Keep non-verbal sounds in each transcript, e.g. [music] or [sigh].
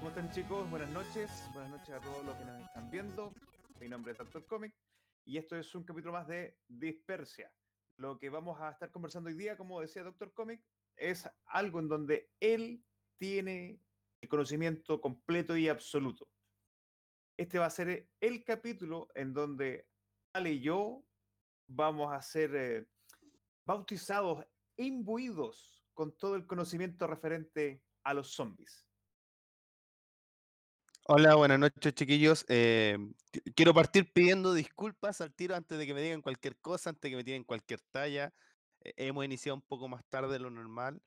¿Cómo están chicos? Buenas noches. Buenas noches a todos los que nos están viendo. Mi nombre es Doctor Comic y esto es un capítulo más de Dispersia. Lo que vamos a estar conversando hoy día, como decía Doctor Comic, es algo en donde él tiene el conocimiento completo y absoluto. Este va a ser el capítulo en donde Ale y yo vamos a ser eh, bautizados, imbuidos con todo el conocimiento referente a los zombies. Hola, buenas noches, chiquillos. Eh, qu- quiero partir pidiendo disculpas al tiro antes de que me digan cualquier cosa, antes de que me tiren cualquier talla. Eh, hemos iniciado un poco más tarde de lo normal.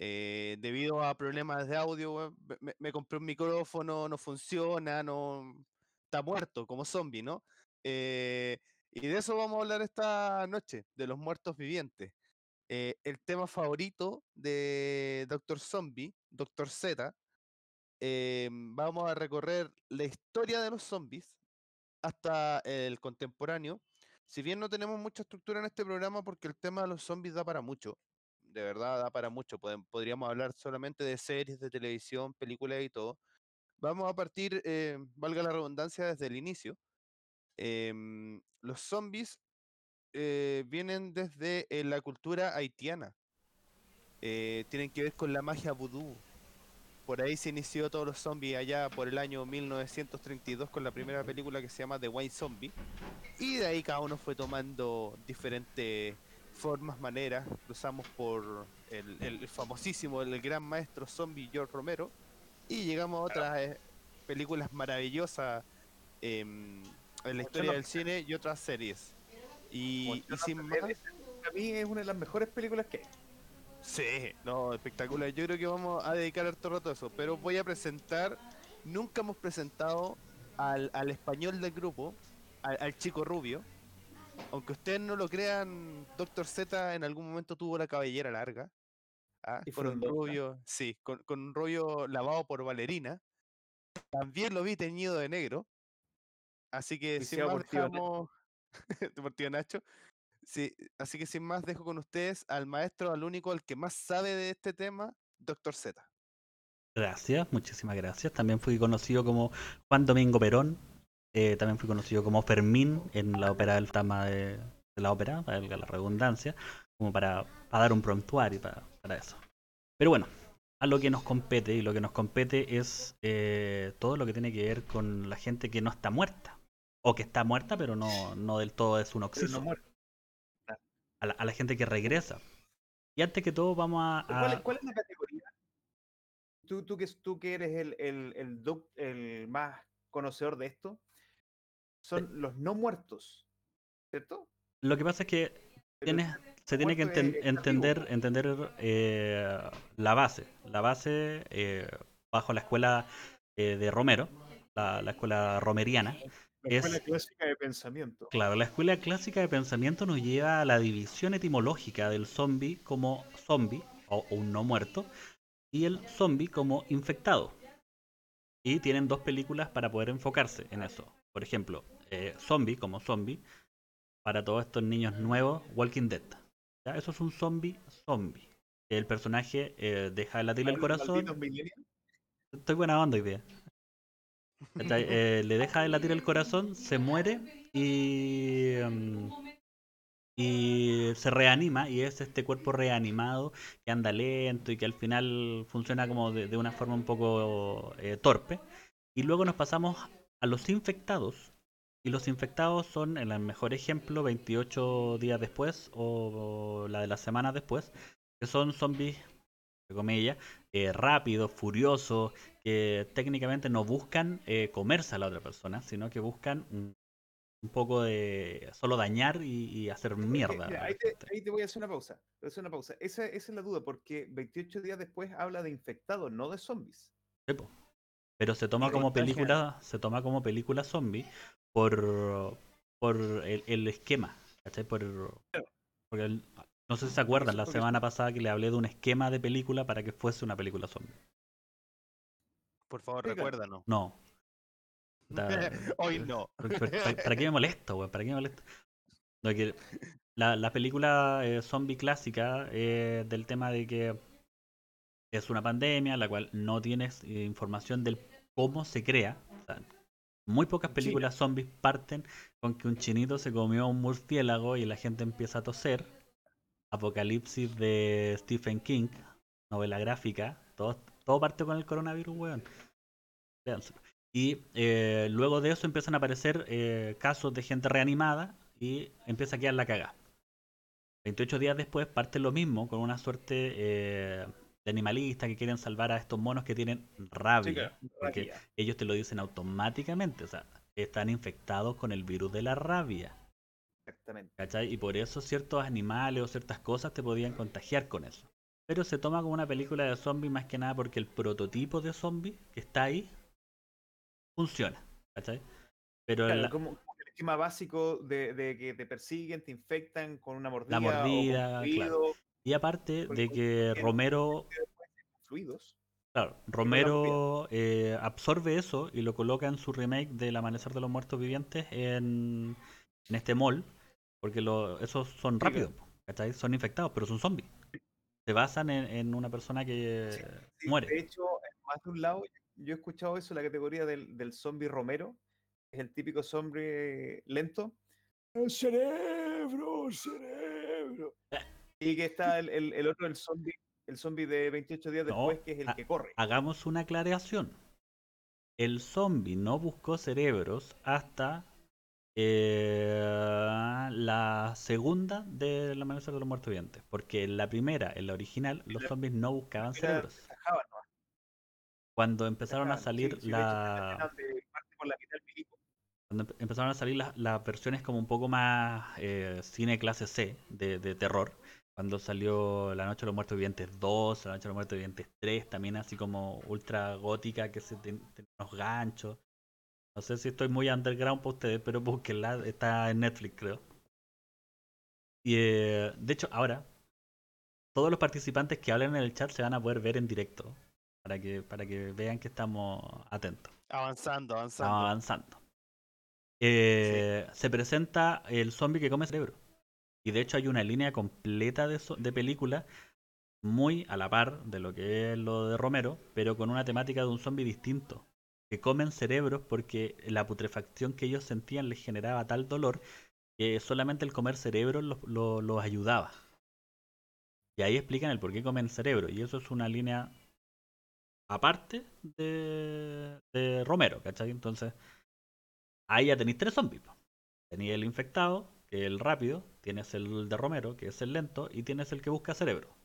eh, debido a problemas de audio, me, compré un micrófono, no funciona, no está muerto, como zombie, ¿no? Y de eso vamos a hablar esta noche, de los muertos vivientes. El tema favorito de Doctor Zombie, Doctor Z, eh, vamos a recorrer la historia de los zombies hasta el contemporáneo. Si bien no tenemos mucha estructura en este programa porque el tema de los zombies da para mucho, de verdad da para mucho, podríamos hablar solamente de series de televisión, películas y todo. Vamos a partir, eh, valga la redundancia, desde el inicio. Em, los zombies eh, vienen desde eh, la cultura haitiana. Eh, tienen que ver con la magia vudú, por ahí se inició todos los zombies allá por el año 1932 con la primera película que se llama The White Zombie. Y de ahí cada uno fue tomando diferentes formas, maneras. Cruzamos por el, el famosísimo, el gran maestro zombie George Romero. Y llegamos a otras eh, películas maravillosas em, en la historia del cine y otras series. Y, y sin más... Para mí es una de las mejores películas que hay. Sí, no, espectacular. Yo creo que vamos a dedicar harto rato a eso, pero voy a presentar, nunca hemos presentado al, al español del grupo, al, al chico rubio. Aunque ustedes no lo crean, Doctor Z en algún momento tuvo la cabellera larga. ¿ah? Y Con un rubio, sí, con, con un rubio lavado por Valerina. También lo vi teñido de negro. Así que Auspiciado más dejamos... [laughs] Nacho. Sí, así que sin más dejo con ustedes al maestro, al único, al que más sabe de este tema, Doctor Z. Gracias, muchísimas gracias. También fui conocido como Juan Domingo Perón. eh, también fui conocido como Fermín en la ópera del Tama de, de la ópera, valga la redundancia, como para, para dar un prontuario para, para eso. Pero bueno, a lo que nos compete, y lo que nos compete es eh, todo lo que tiene que ver con la gente que no está muerta. O que está muerta, pero no, no del todo es un oxígeno. A, la, a la gente que regresa. Y antes que todo vamos a... ¿Cuál, es- a- cuál es la categoría? Tú, tú, que, tú que eres el, el, el, doc- el más conocedor de esto, son los no muertos, ¿cierto? Lo que pasa es que tienes- se tiene que es- enten- entender, entender eh, la base. La base eh, bajo la escuela eh, de Romero, la, la escuela romeriana. La escuela es- clásica de pensamiento. Claro, la escuela clásica de pensamiento nos lleva a la división etimológica del zombie como zombie o un no muerto y el zombie como infectado. Y tienen dos películas para poder enfocarse en eso. Por ejemplo, eh, zombie como zombie para todos estos niños nuevos, Walking Dead. ¿ya? Eso es un zombie zombie. El personaje eh, deja de latir el corazón. Estoy buena onda. ¿Cachai? Eh, le deja de latir el corazón, se muere y, mm, y se reanima y es este cuerpo reanimado que anda lento y que al final funciona como de, de una forma un poco eh, torpe. Y luego nos pasamos a los infectados. Y los infectados son, en el mejor ejemplo, 28 días después o la de la semana después, que son zombies, entre comillas, eh, rápidos, furiosos, que técnicamente no buscan eh, comerse a la otra persona, sino que buscan un, un poco de solo dañar y, y hacer mierda. Mira, ahí, te, gente. ahí te voy a hacer una pausa. te voy a hacer una pausa. Esa, esa es la duda, porque 28 días después habla de infectados, no de zombies. Pero se toma como película, se toma como película zombie por, por el, el esquema, ¿cachai? Por, porque el- no sé si se acuerdan, la semana pasada que le hablé de un esquema de película para que fuese una película zombie. Por favor, recuérdanos. No. Da- [laughs] Hoy no. [laughs] ¿Para, qué me molesta, weón? ¿Para qué me? No, que la, la película eh, zombie clásica eh, del tema de que es una pandemia, la cual no tienes eh, información del cómo se crea. O sea, muy pocas películas zombies parten con que un chinito se comió un murciélago y la gente empieza a toser. Apocalipsis de Stephen King, novela gráfica, todo, todo parte con el coronavirus, weón. Y eh, luego de eso empiezan a aparecer eh, casos de gente reanimada y empieza a quedar la cagada. 28 días después parte lo mismo con una suerte eh, de animalistas que quieren salvar a estos monos que tienen rabia. porque Rabia. ellos te lo dicen automáticamente. O sea, están infectados con el virus de la rabia. Exactamente. ¿Cachai? Y por eso ciertos animales o ciertas cosas te podían contagiar con eso. Pero se toma como una película de zombies más que nada porque el prototipo de zombie que está ahí funciona. ¿Cachai? Pero Claro, la, como, como el esquema básico de, de que te persiguen, te infectan con una mordida, mordida, o claro. y aparte de que Romero, fluidos. claro, Romero eh, absorbe eso y lo coloca en su remake del Amanecer de los Muertos Vivientes en, en este mall. Porque lo, esos son rápidos, ¿cachai? Son infectados, pero son zombies. Se basan en, en una persona que Sí, Sí, muere. De hecho, en más de un lado, yo he escuchado eso, la categoría del, del zombie Romero, es el típico zombie lento. El cerebro, el cerebro. [laughs] Y que está el, el- el otro, el zombie, el zombie de 28 días No, después, que es el que corre. Hagamos una aclaración. El zombie no buscó cerebros hasta eh, la segunda de la Amanecer de los Muertos Vivientes. Porque en la primera, en la original, los la- zombies no buscaban cerebros. Cuando empezaron a sí, salir sí, hecho, la... cuando empe- empezaron a salir las, las versiones como un poco más eh, cine clase C de, de terror. Cuando salió La Noche de los Muertos Vivientes 2, La Noche de los Muertos Vivientes 3, también así como ultra gótica que se ten- tenía unos ganchos. No sé si estoy muy underground para ustedes, pero búsquenla, está en Netflix creo. Y eh, de hecho, ahora, todos los participantes que hablan en el chat se van a poder ver en directo. Para que, para que vean que estamos atentos. Avanzando, Estamos avanzando. avanzando. Eh, Se presenta el zombie que come cerebro. Y de hecho hay una línea completa de, zo- de película muy a la par de lo que es lo de Romero, pero con una temática de un zombie distinto. Que comen cerebros porque la putrefacción que ellos sentían les generaba tal dolor que solamente el comer cerebros los, los- ayudaba. Y ahí explican el por qué comen cerebro. Y eso es una línea aparte de, de Romero, ¿cachai? Entonces, ahí ya tenéis tres zombies. Tenéis el infectado, que es el rápido, tienes el de Romero, que es el lento, y tienes el que busca cerebro.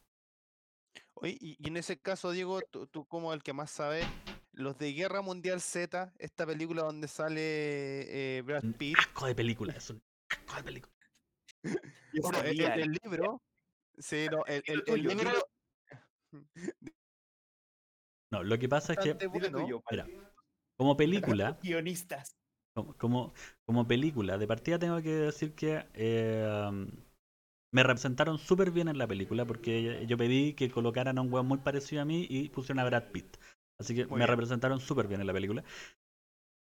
Oye, y, en ese caso, Diego, tú, tú como el que más sabe, los de Guerra Mundial Z, esta película donde sale eh, Brad Un Pitt, asco de película, es un asco de película. [laughs] Bueno, el, sabía, el- el libro, sí, no, el, libro [laughs] No, lo que pasa es que, bueno, mira, como película, [laughs] Guionistas. como, como, como película, de partida tengo que decir que eh, um, me representaron súper bien en la película porque yo pedí que colocaran a un weón muy parecido a mí y pusieron a Brad Pitt. Así que Muy me bien. representaron súper bien en la película.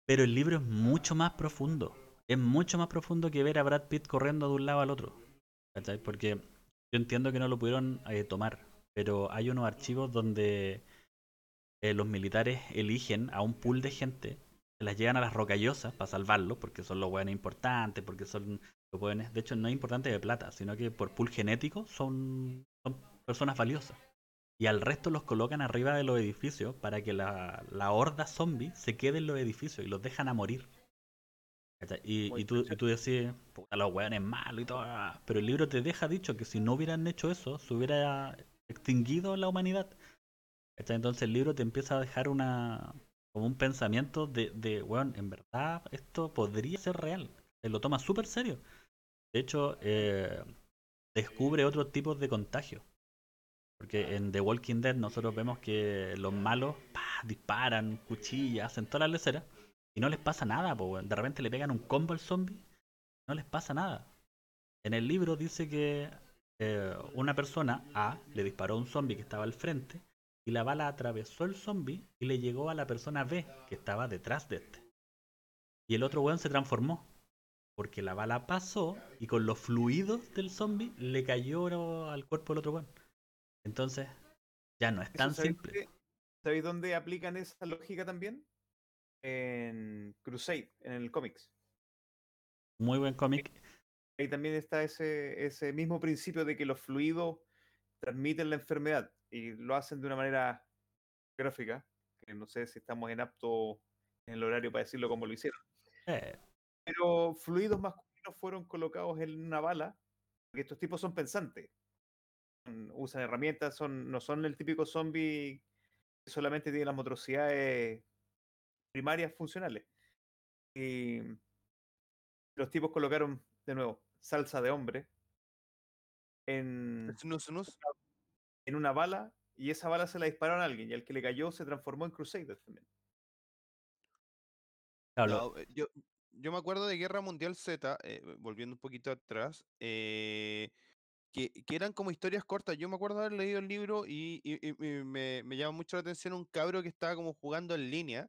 Pero el libro es mucho más profundo. Es mucho más profundo que ver a Brad Pitt corriendo de un lado al otro. ¿Cachai? Porque yo entiendo que no lo pudieron eh, tomar, pero hay unos archivos donde eh, los militares eligen a un pool de gente, se las llegan a las rocallosas para salvarlos, porque son los buenos importantes, porque son los buenos, de hecho no es importante de plata, sino que por pool genético son, son personas valiosas. Y al resto los colocan arriba de los edificios para que la, la horda zombie se quede en los edificios y los dejan a morir. Y, y, tú, y tú decís, puta, los weones malos y todo. ah", Pero el libro te deja dicho que si no hubieran hecho eso, se hubiera extinguido la humanidad. Entonces el libro te empieza a dejar una como un pensamiento de, de weón, en verdad esto podría ser real. Se lo toma súper serio. De hecho, eh, descubre otros tipos de contagio. Porque en The Walking Dead nosotros vemos que los malos pa, disparan, cuchillas, hacen todas las leceras y no les pasa nada. de repente le pegan un combo al zombie, no les pasa nada. En el libro dice que eh, una persona A le disparó a un zombie que estaba al frente y la bala atravesó el zombie y le llegó a la persona B que estaba detrás de este. Y el otro weón se transformó. Porque la bala pasó y con los fluidos del zombie le cayó al cuerpo del otro weón. Entonces, Ya no es tan ¿sabéis simple. dónde- ¿Sabéis dónde aplican esa lógica también? En Crusade, en el cómics. Muy buen cómic. Ahí también está ese, ese mismo principio de que los fluidos transmiten la enfermedad y lo hacen de una manera gráfica, que no sé si estamos en apto en el horario para decirlo como lo hicieron. Eh, Pero fluidos masculinos fueron colocados en una bala, porque estos tipos son pensantes. Usan herramientas, son, no son el típico zombie que solamente tiene las motricidades primarias funcionales. Y los tipos colocaron, de nuevo, salsa de hombre en, Snus, snus. en una bala y esa bala se la dispararon a alguien y al que le cayó se transformó en Crusader también. No, eh, yo, yo me acuerdo de Guerra Mundial Z, eh, volviendo un poquito atrás, eh, que, que eran como historias cortas. Yo me acuerdo haber leído el libro y, y- y- me, me llama mucho la atención un cabro que estaba como jugando en línea.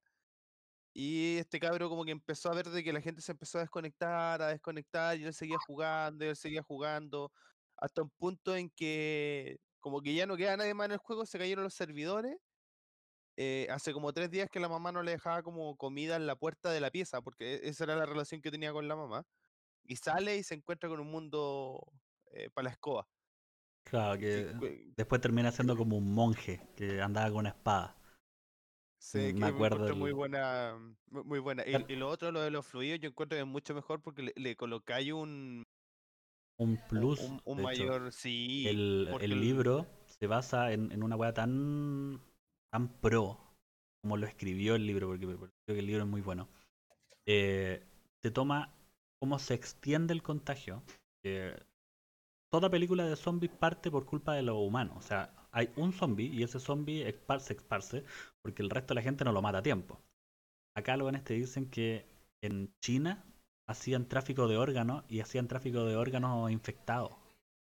Y este cabro como que empezó a ver de que la gente se empezó a desconectar, a desconectar, y él seguía jugando, y él seguía jugando, hasta un punto en que como que ya no queda nadie más en el juego, se cayeron los servidores. eh, hace como tres días que la mamá no le dejaba como comida en la puerta de la pieza, porque e- esa era la relación que tenía con la mamá. Y sale y se encuentra con un mundo para la escoba. claro, que cu- después termina siendo como un monje que andaba con una espada. sí, me que me acuerdo encuentro muy buena, mu- muy buena. Y, lo otro, lo de los fluidos, yo encuentro que es mucho mejor porque le, le colocáis un, Un plus. un, un de hecho. mayor, sí, el, porque el el- libro se basa en, en una weá tan, tan pro como lo escribió el libro, porque me pareció que el libro es muy bueno. Eh, te toma cómo se extiende el contagio. Toda película de zombies parte por culpa de lo humano. O sea, hay un zombie y ese zombie se esparce porque el resto de la gente no lo mata a tiempo. Acá los te dicen que en China hacían tráfico de órganos y hacían tráfico de órganos infectados.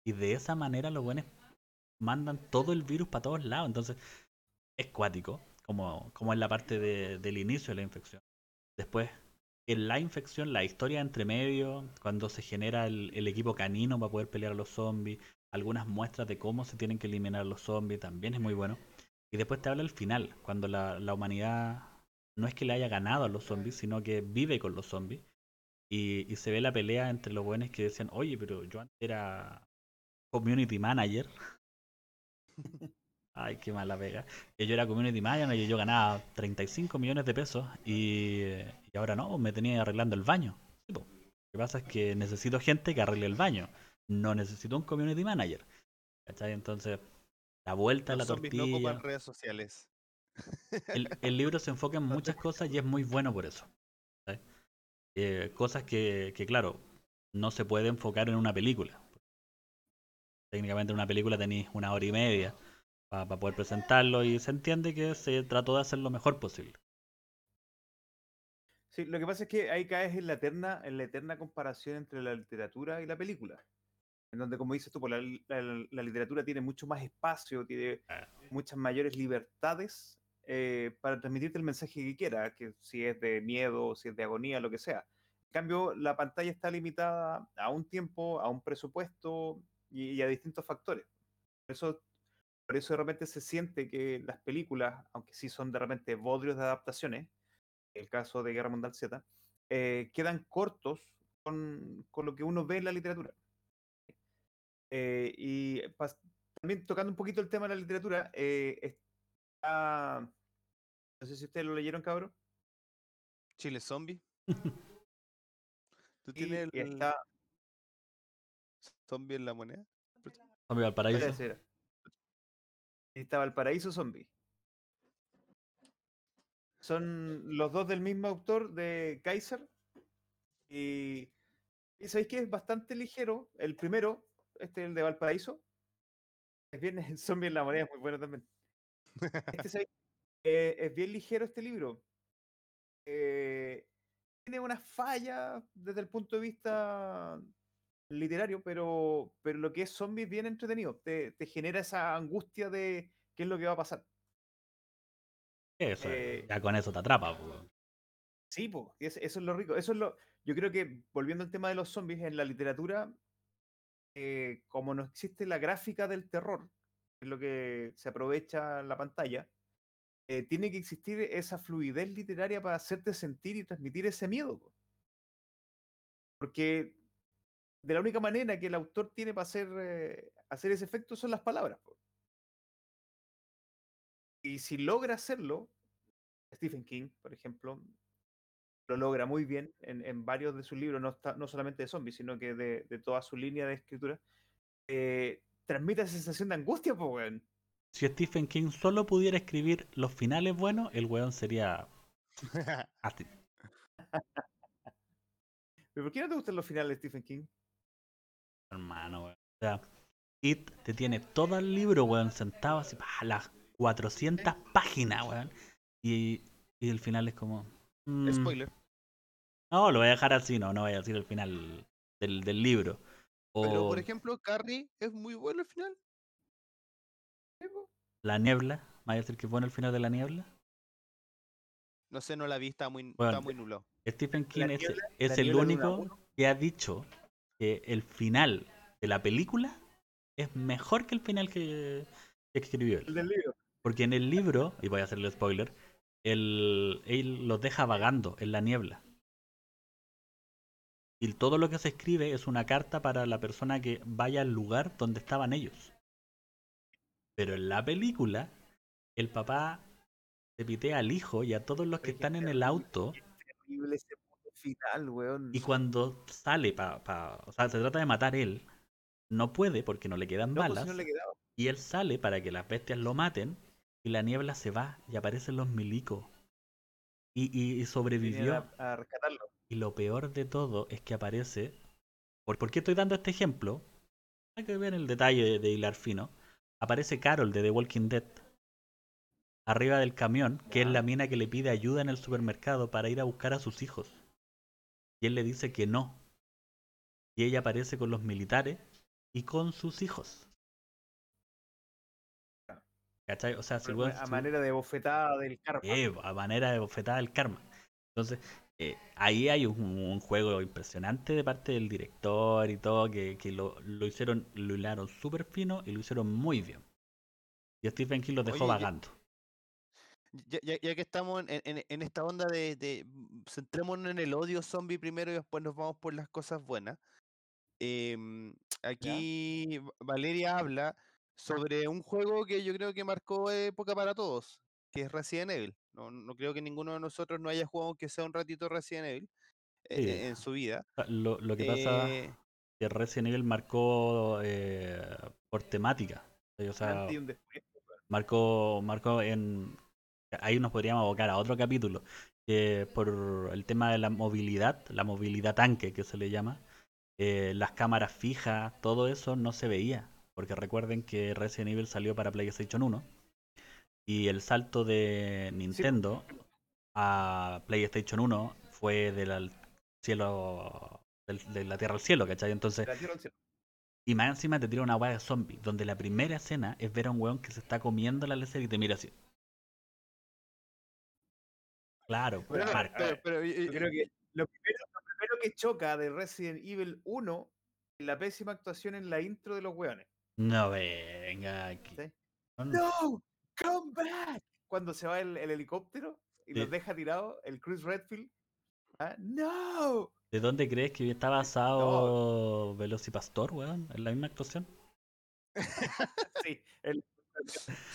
Y de esa manera los buenos mandan todo el virus para todos lados. Entonces, es cuático, como, como en la parte de- del inicio de la infección. Después, en la infección, la historia entre medio, cuando se genera el, el equipo canino para poder pelear a los zombies, algunas muestras de cómo se tienen que eliminar los zombies, también es muy bueno. Y después te habla el final, cuando la, la humanidad no es que le haya ganado a los zombies, sino que vive con los zombies. Y, y se ve la pelea entre los buenos que decían, oye, pero yo antes era community manager. [laughs] Ay, qué mala pega. Que yo era community manager y yo ganaba 35 millones de pesos y, y ahora no, me tenía arreglando el baño. Po. Lo que pasa es que necesito gente que arregle el baño. No necesito un community manager. ¿Cachai? Entonces, la vuelta a la zombies no tortilla. ocupan redes sociales. el, el libro se enfoca en [laughs] muchas cosas y es muy bueno por eso. Eh, cosas que, que, claro, no se puede enfocar en una película. Técnicamente en una película tenéis una hora y media para poder presentarlo y se entiende que se trató de hacer lo mejor posible. Sí, lo que pasa es que ahí caes en la eterna, en la eterna comparación entre la literatura y la película. En donde, como dices tú, pues, la, la- la literatura tiene mucho más espacio, tiene muchas mayores libertades eh, para transmitirte el mensaje que quiera, que si es de miedo, si es de agonía, lo que sea. En cambio, la pantalla está limitada a un tiempo, a un presupuesto y, y a distintos factores. Eso, por eso de repente se siente que las películas, aunque sí son de repente bodrios de adaptaciones, el caso de Guerra Mundial Z, eh, quedan cortos con, con lo que uno ve en la literatura. Eh, y pas- también tocando un poquito el tema de la literatura, eh, está, no sé si ustedes lo leyeron, cabrón, Chile Zombie. [laughs] ¿Tú y, tienes y el está, zombie en la moneda? Zombie Valparaíso. Y estaba El Zombie. Son los dos del mismo autor de Kaiser. Y, sabéis que es bastante ligero. El primero, este el de Valparaíso. Es bien, [laughs] Zombie en la moneda, es muy bueno también. Este. Eh, es bien ligero este libro. Eh, tiene unas fallas desde el punto de vista literario, pero, pero lo que es zombie es bien entretenido. Te, te genera esa angustia de qué es lo que va a pasar. Eso, eh, ya con eso te atrapa. po. Sí, po, eso es lo rico. Eso es lo. Yo creo que, volviendo al tema de los zombies, en la literatura, eh, como no existe la gráfica del terror, es lo que se aprovecha en la pantalla, eh, tiene que existir esa fluidez literaria para hacerte sentir y transmitir ese miedo. po. Porque de la única manera que el autor tiene para hacer, eh, hacer ese efecto son las palabras. Y si logra hacerlo, Stephen King, por ejemplo, lo logra muy bien en, en varios de sus libros, no, está- no solamente de zombies, sino que de, de toda su línea de escritura, eh, transmite esa sensación de angustia, pues, weón. Si Stephen King solo pudiera escribir los finales buenos, el weón sería. [laughs] ¿Pero por qué no te gustan los finales de Stephen King? Hermano, weón. O sea, It te tiene todo el libro, weón, sentado así, pa, las 400 páginas, weón. Y, y el final es como. mm, Spoiler. No, lo voy a dejar así, no, no voy a decir el final del, del libro. Pero, por ejemplo, Carrie es muy bueno al final. La niebla. ¿Me a decir que es bueno el final de la niebla? No sé, no la vi, está muy, Bueno, está muy nulo. Stephen King es, niebla- es el único que ha dicho que el final de la película es mejor que el final que, que escribió El él. del libro. Porque en el libro, y voy a hacerle spoiler, él, él los deja vagando en la niebla. Y todo lo que se escribe es una carta para la persona que vaya al lugar donde estaban ellos. Pero en la película, el papá se pitea al hijo y a todos los que están en el auto. Terrible ese puto final, weón. Y cuando sale para. o sea, se trata de matar él. No puede porque no le quedan No, pues, balas. no le quedaba. Y él sale para que las bestias lo maten. Y la niebla se va y aparecen los milicos. Y, y- sobrevivió. A, a rescatarlo. Y lo peor de todo es que aparece. ¿Por, por qué estoy dando este ejemplo? Hay que ver el detalle de, de hilar fino. Aparece Carol de The Walking Dead. Arriba del camión, que es la mina que le pide ayuda en el supermercado para ir a buscar a sus hijos. Y él le dice que no. Y ella aparece con los militares y con sus hijos. ¿Cachai? O sea, si a manera de bofetada del karma. eh, a manera de bofetada del karma. Entonces, eh, ahí hay un, un juego impresionante de parte del director y todo, que, que lo, lo hicieron, lo hilaron súper fino y lo hicieron muy bien. Y Stephen King los dejó Oye, vagando. Ya, ya- ya que estamos en, en- en esta onda de, de mm, centrémonos en el odio zombie primero y después nos vamos por las cosas buenas. em, aquí Va- Valeria habla sobre un juego que yo creo que marcó época para todos, que es Resident Evil. No, no creo que ninguno de nosotros no haya jugado aunque sea un ratito Resident Evil eh, Sí. eh, en su vida. Sea, Lo, lo que pasa Eh, es que Resident Evil marcó eh, por temática. O sea, después. marcó, marcó en... Ahí nos podríamos abocar a otro capítulo, que por el tema de la movilidad, la movilidad tanque que se le llama, eh, las cámaras fijas, todo eso no se veía, porque recuerden que Resident Evil salió para PlayStation 1 y el salto de Nintendo a PlayStation 1 fue del cielo, del- de la tierra al cielo, ¿cachai? Entonces De la tierra al cielo. y más encima te tira una weá de zombie, donde la primera escena es ver a un weón que se está comiendo la leche y te mira así. Claro, Pero, pues, a ver, pero, y- Yo creo que lo primero, lo primero que choca de Resident Evil 1 es la pésima actuación en la intro de los weones. No venga aquí. ¿sí? No, no. ¡No! ¡Come back! Cuando se va el, el helicóptero y Sí. los deja tirados, el Chris Redfield. ¿ah? ¡No! ¿De dónde crees que está basado Velocipastor, weón? ¿En la misma actuación? [laughs] Sí, el-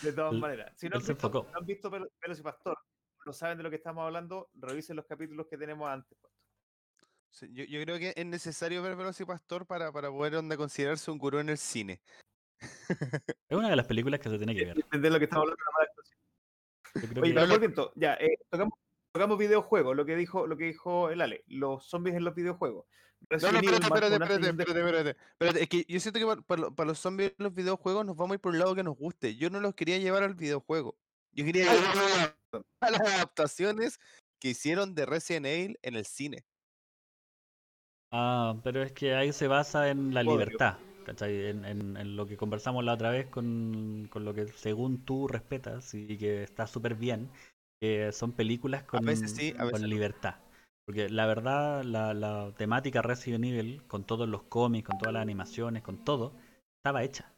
de todas maneras. Si no han se visto, enfocó. no han visto Velo- Velocipastor, no saben de lo que estamos hablando, revisen los capítulos que tenemos antes. sí, yo, yo creo que es necesario ver Velocipastor para, para poder onda, considerarse un gurú en el cine. [laughs] Es una de las películas que se tiene que ver. Entender lo que estamos hablando. de Oye, que- pero ya, eh, tocamos, tocamos videojuegos, lo que dijo, lo que dijo el Ale, los zombies en los videojuegos. No, no, espérate, espérate, espérate, espérate, espérate, espérate, Es que yo siento que para, para los zombies en los videojuegos nos vamos a ir por un lado que nos guste. Yo no los quería llevar al videojuego. Yo quería [laughs] a las adaptaciones que hicieron de Resident Evil en el cine. Ah, pero es que ahí se basa en la Obvio. libertad, ¿cachai? En, en- en lo que conversamos la otra vez con, con lo que según tú respetas y que está súper bien, que son películas con, veces sí, a con veces no. libertad. Porque la verdad, la, la temática Resident Evil, con todos los cómics, con todas las animaciones, con todo, estaba hecha.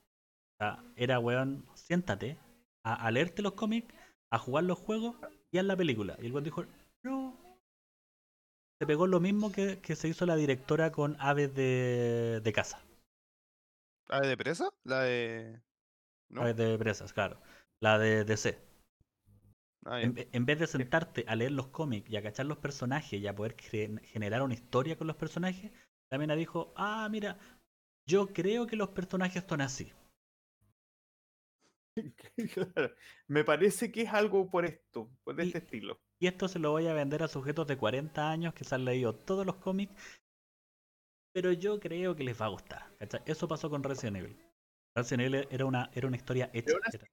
O sea, era, weón, siéntate a, a leerte los cómics, a jugar los juegos y a la película. Y el weón dijo, no. Se pegó lo mismo que, que se hizo la directora con Aves de, de Casa. ¿La de presa? La de. ¿No? Aves de Presas, claro. La de DC. Ah. En, ve- en vez de sentarte a leer los cómics y a cachar los personajes y a poder generar una historia con los personajes, la mina dijo, ah, mira, yo creo que los personajes son así. [laughs] Claro. Me parece que es algo por esto, por Y- este estilo. Y esto se lo voy a vender a sujetos de 40 años que se han leído todos los cómics, pero yo creo que les va a gustar. ¿cachai? Eso pasó con Resident Evil. Resident Evil era una, era una historia hecha, así- era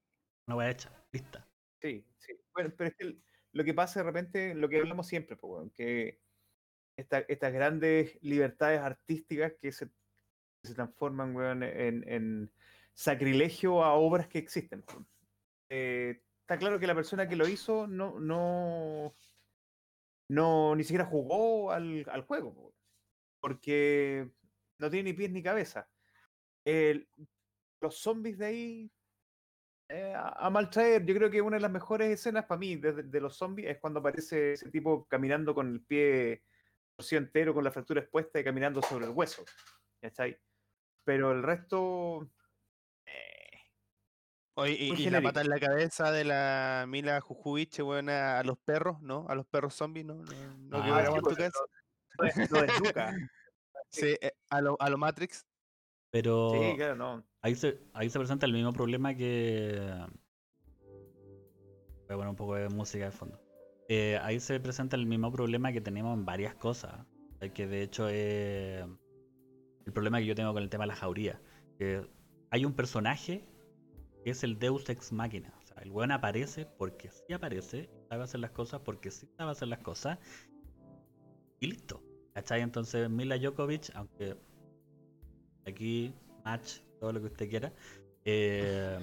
una wea hecha, lista. Sí, sí. Bueno, pero es que lo que pasa de repente, lo que hablamos siempre, pues, weón, que esta- estas grandes libertades artísticas que se, transforman, en, en sacrilegio a obras que existen. Eh, está claro que la persona que lo hizo no, no, no ni siquiera jugó al, al juego, porque no tiene ni pies ni cabeza. Los zombies de ahí eh, a, a maltraer. Yo creo que una de las mejores escenas para mí de, de los zombies es cuando aparece ese tipo caminando con el pie torcido entero, con la fractura expuesta y caminando sobre el hueso. ¿Cachai? Pero el resto. Eh, Oye, y, y la pata en la cabeza de la Mila Jujubich, weón, a, a los perros, ¿no? A los perros zombies, ¿no? No, no Ah, en tu pues, cabeza. lo, lo desnuca. [laughs] Sí, eh, a lo, a lo Matrix. Pero Sí, claro, no. ahí, se, ahí se presenta el mismo problema que... Voy a poner un poco de música de fondo. Eh, ahí se presenta el mismo problema que tenemos en varias cosas. eh, Que de hecho es el problema que yo tengo con el tema de la jauría. Que hay un personaje es el Deus Ex Machina. O sea, el weón aparece porque sí aparece, sabe hacer las cosas porque sí sabe hacer las cosas. Y listo. ¿Cachai? Entonces Mila Djokovic, aunque aquí match, todo lo que usted quiera, eh,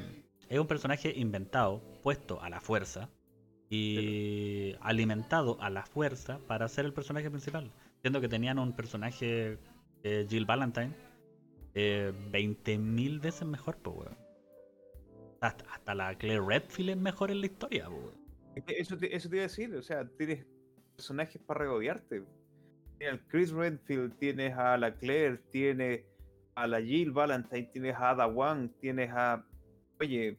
es un personaje inventado, puesto a la fuerza y alimentado a la fuerza para ser el personaje principal. Siendo que tenían un personaje, eh, Jill Valentine, eh, 20.000 veces mejor, pues, weón. Hasta, la Claire Redfield es mejor en la historia, Eso te, eso te iba a decir, o sea, tienes personajes para regodearte. Tienes al Chris Redfield, tienes a la Claire, tienes a la Jill Valentine, tienes a Ada Wong, tienes a. Oye,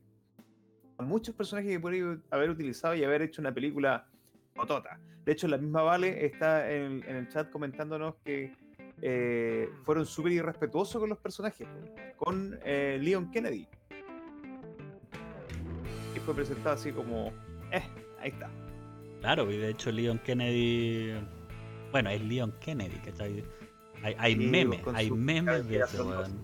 a muchos personajes que podría haber utilizado y haber hecho una película otota. De hecho, la misma Vale está en, en el chat comentándonos que eh, fueron súper irrespetuosos con los personajes, con eh, Leon Kennedy. Fue presentado así como, eh, ahí está. Claro, y de hecho Leon Kennedy. Bueno, es Leon Kennedy, ¿cachai? Hay, hay Sí, memes, hay memes de ese weón.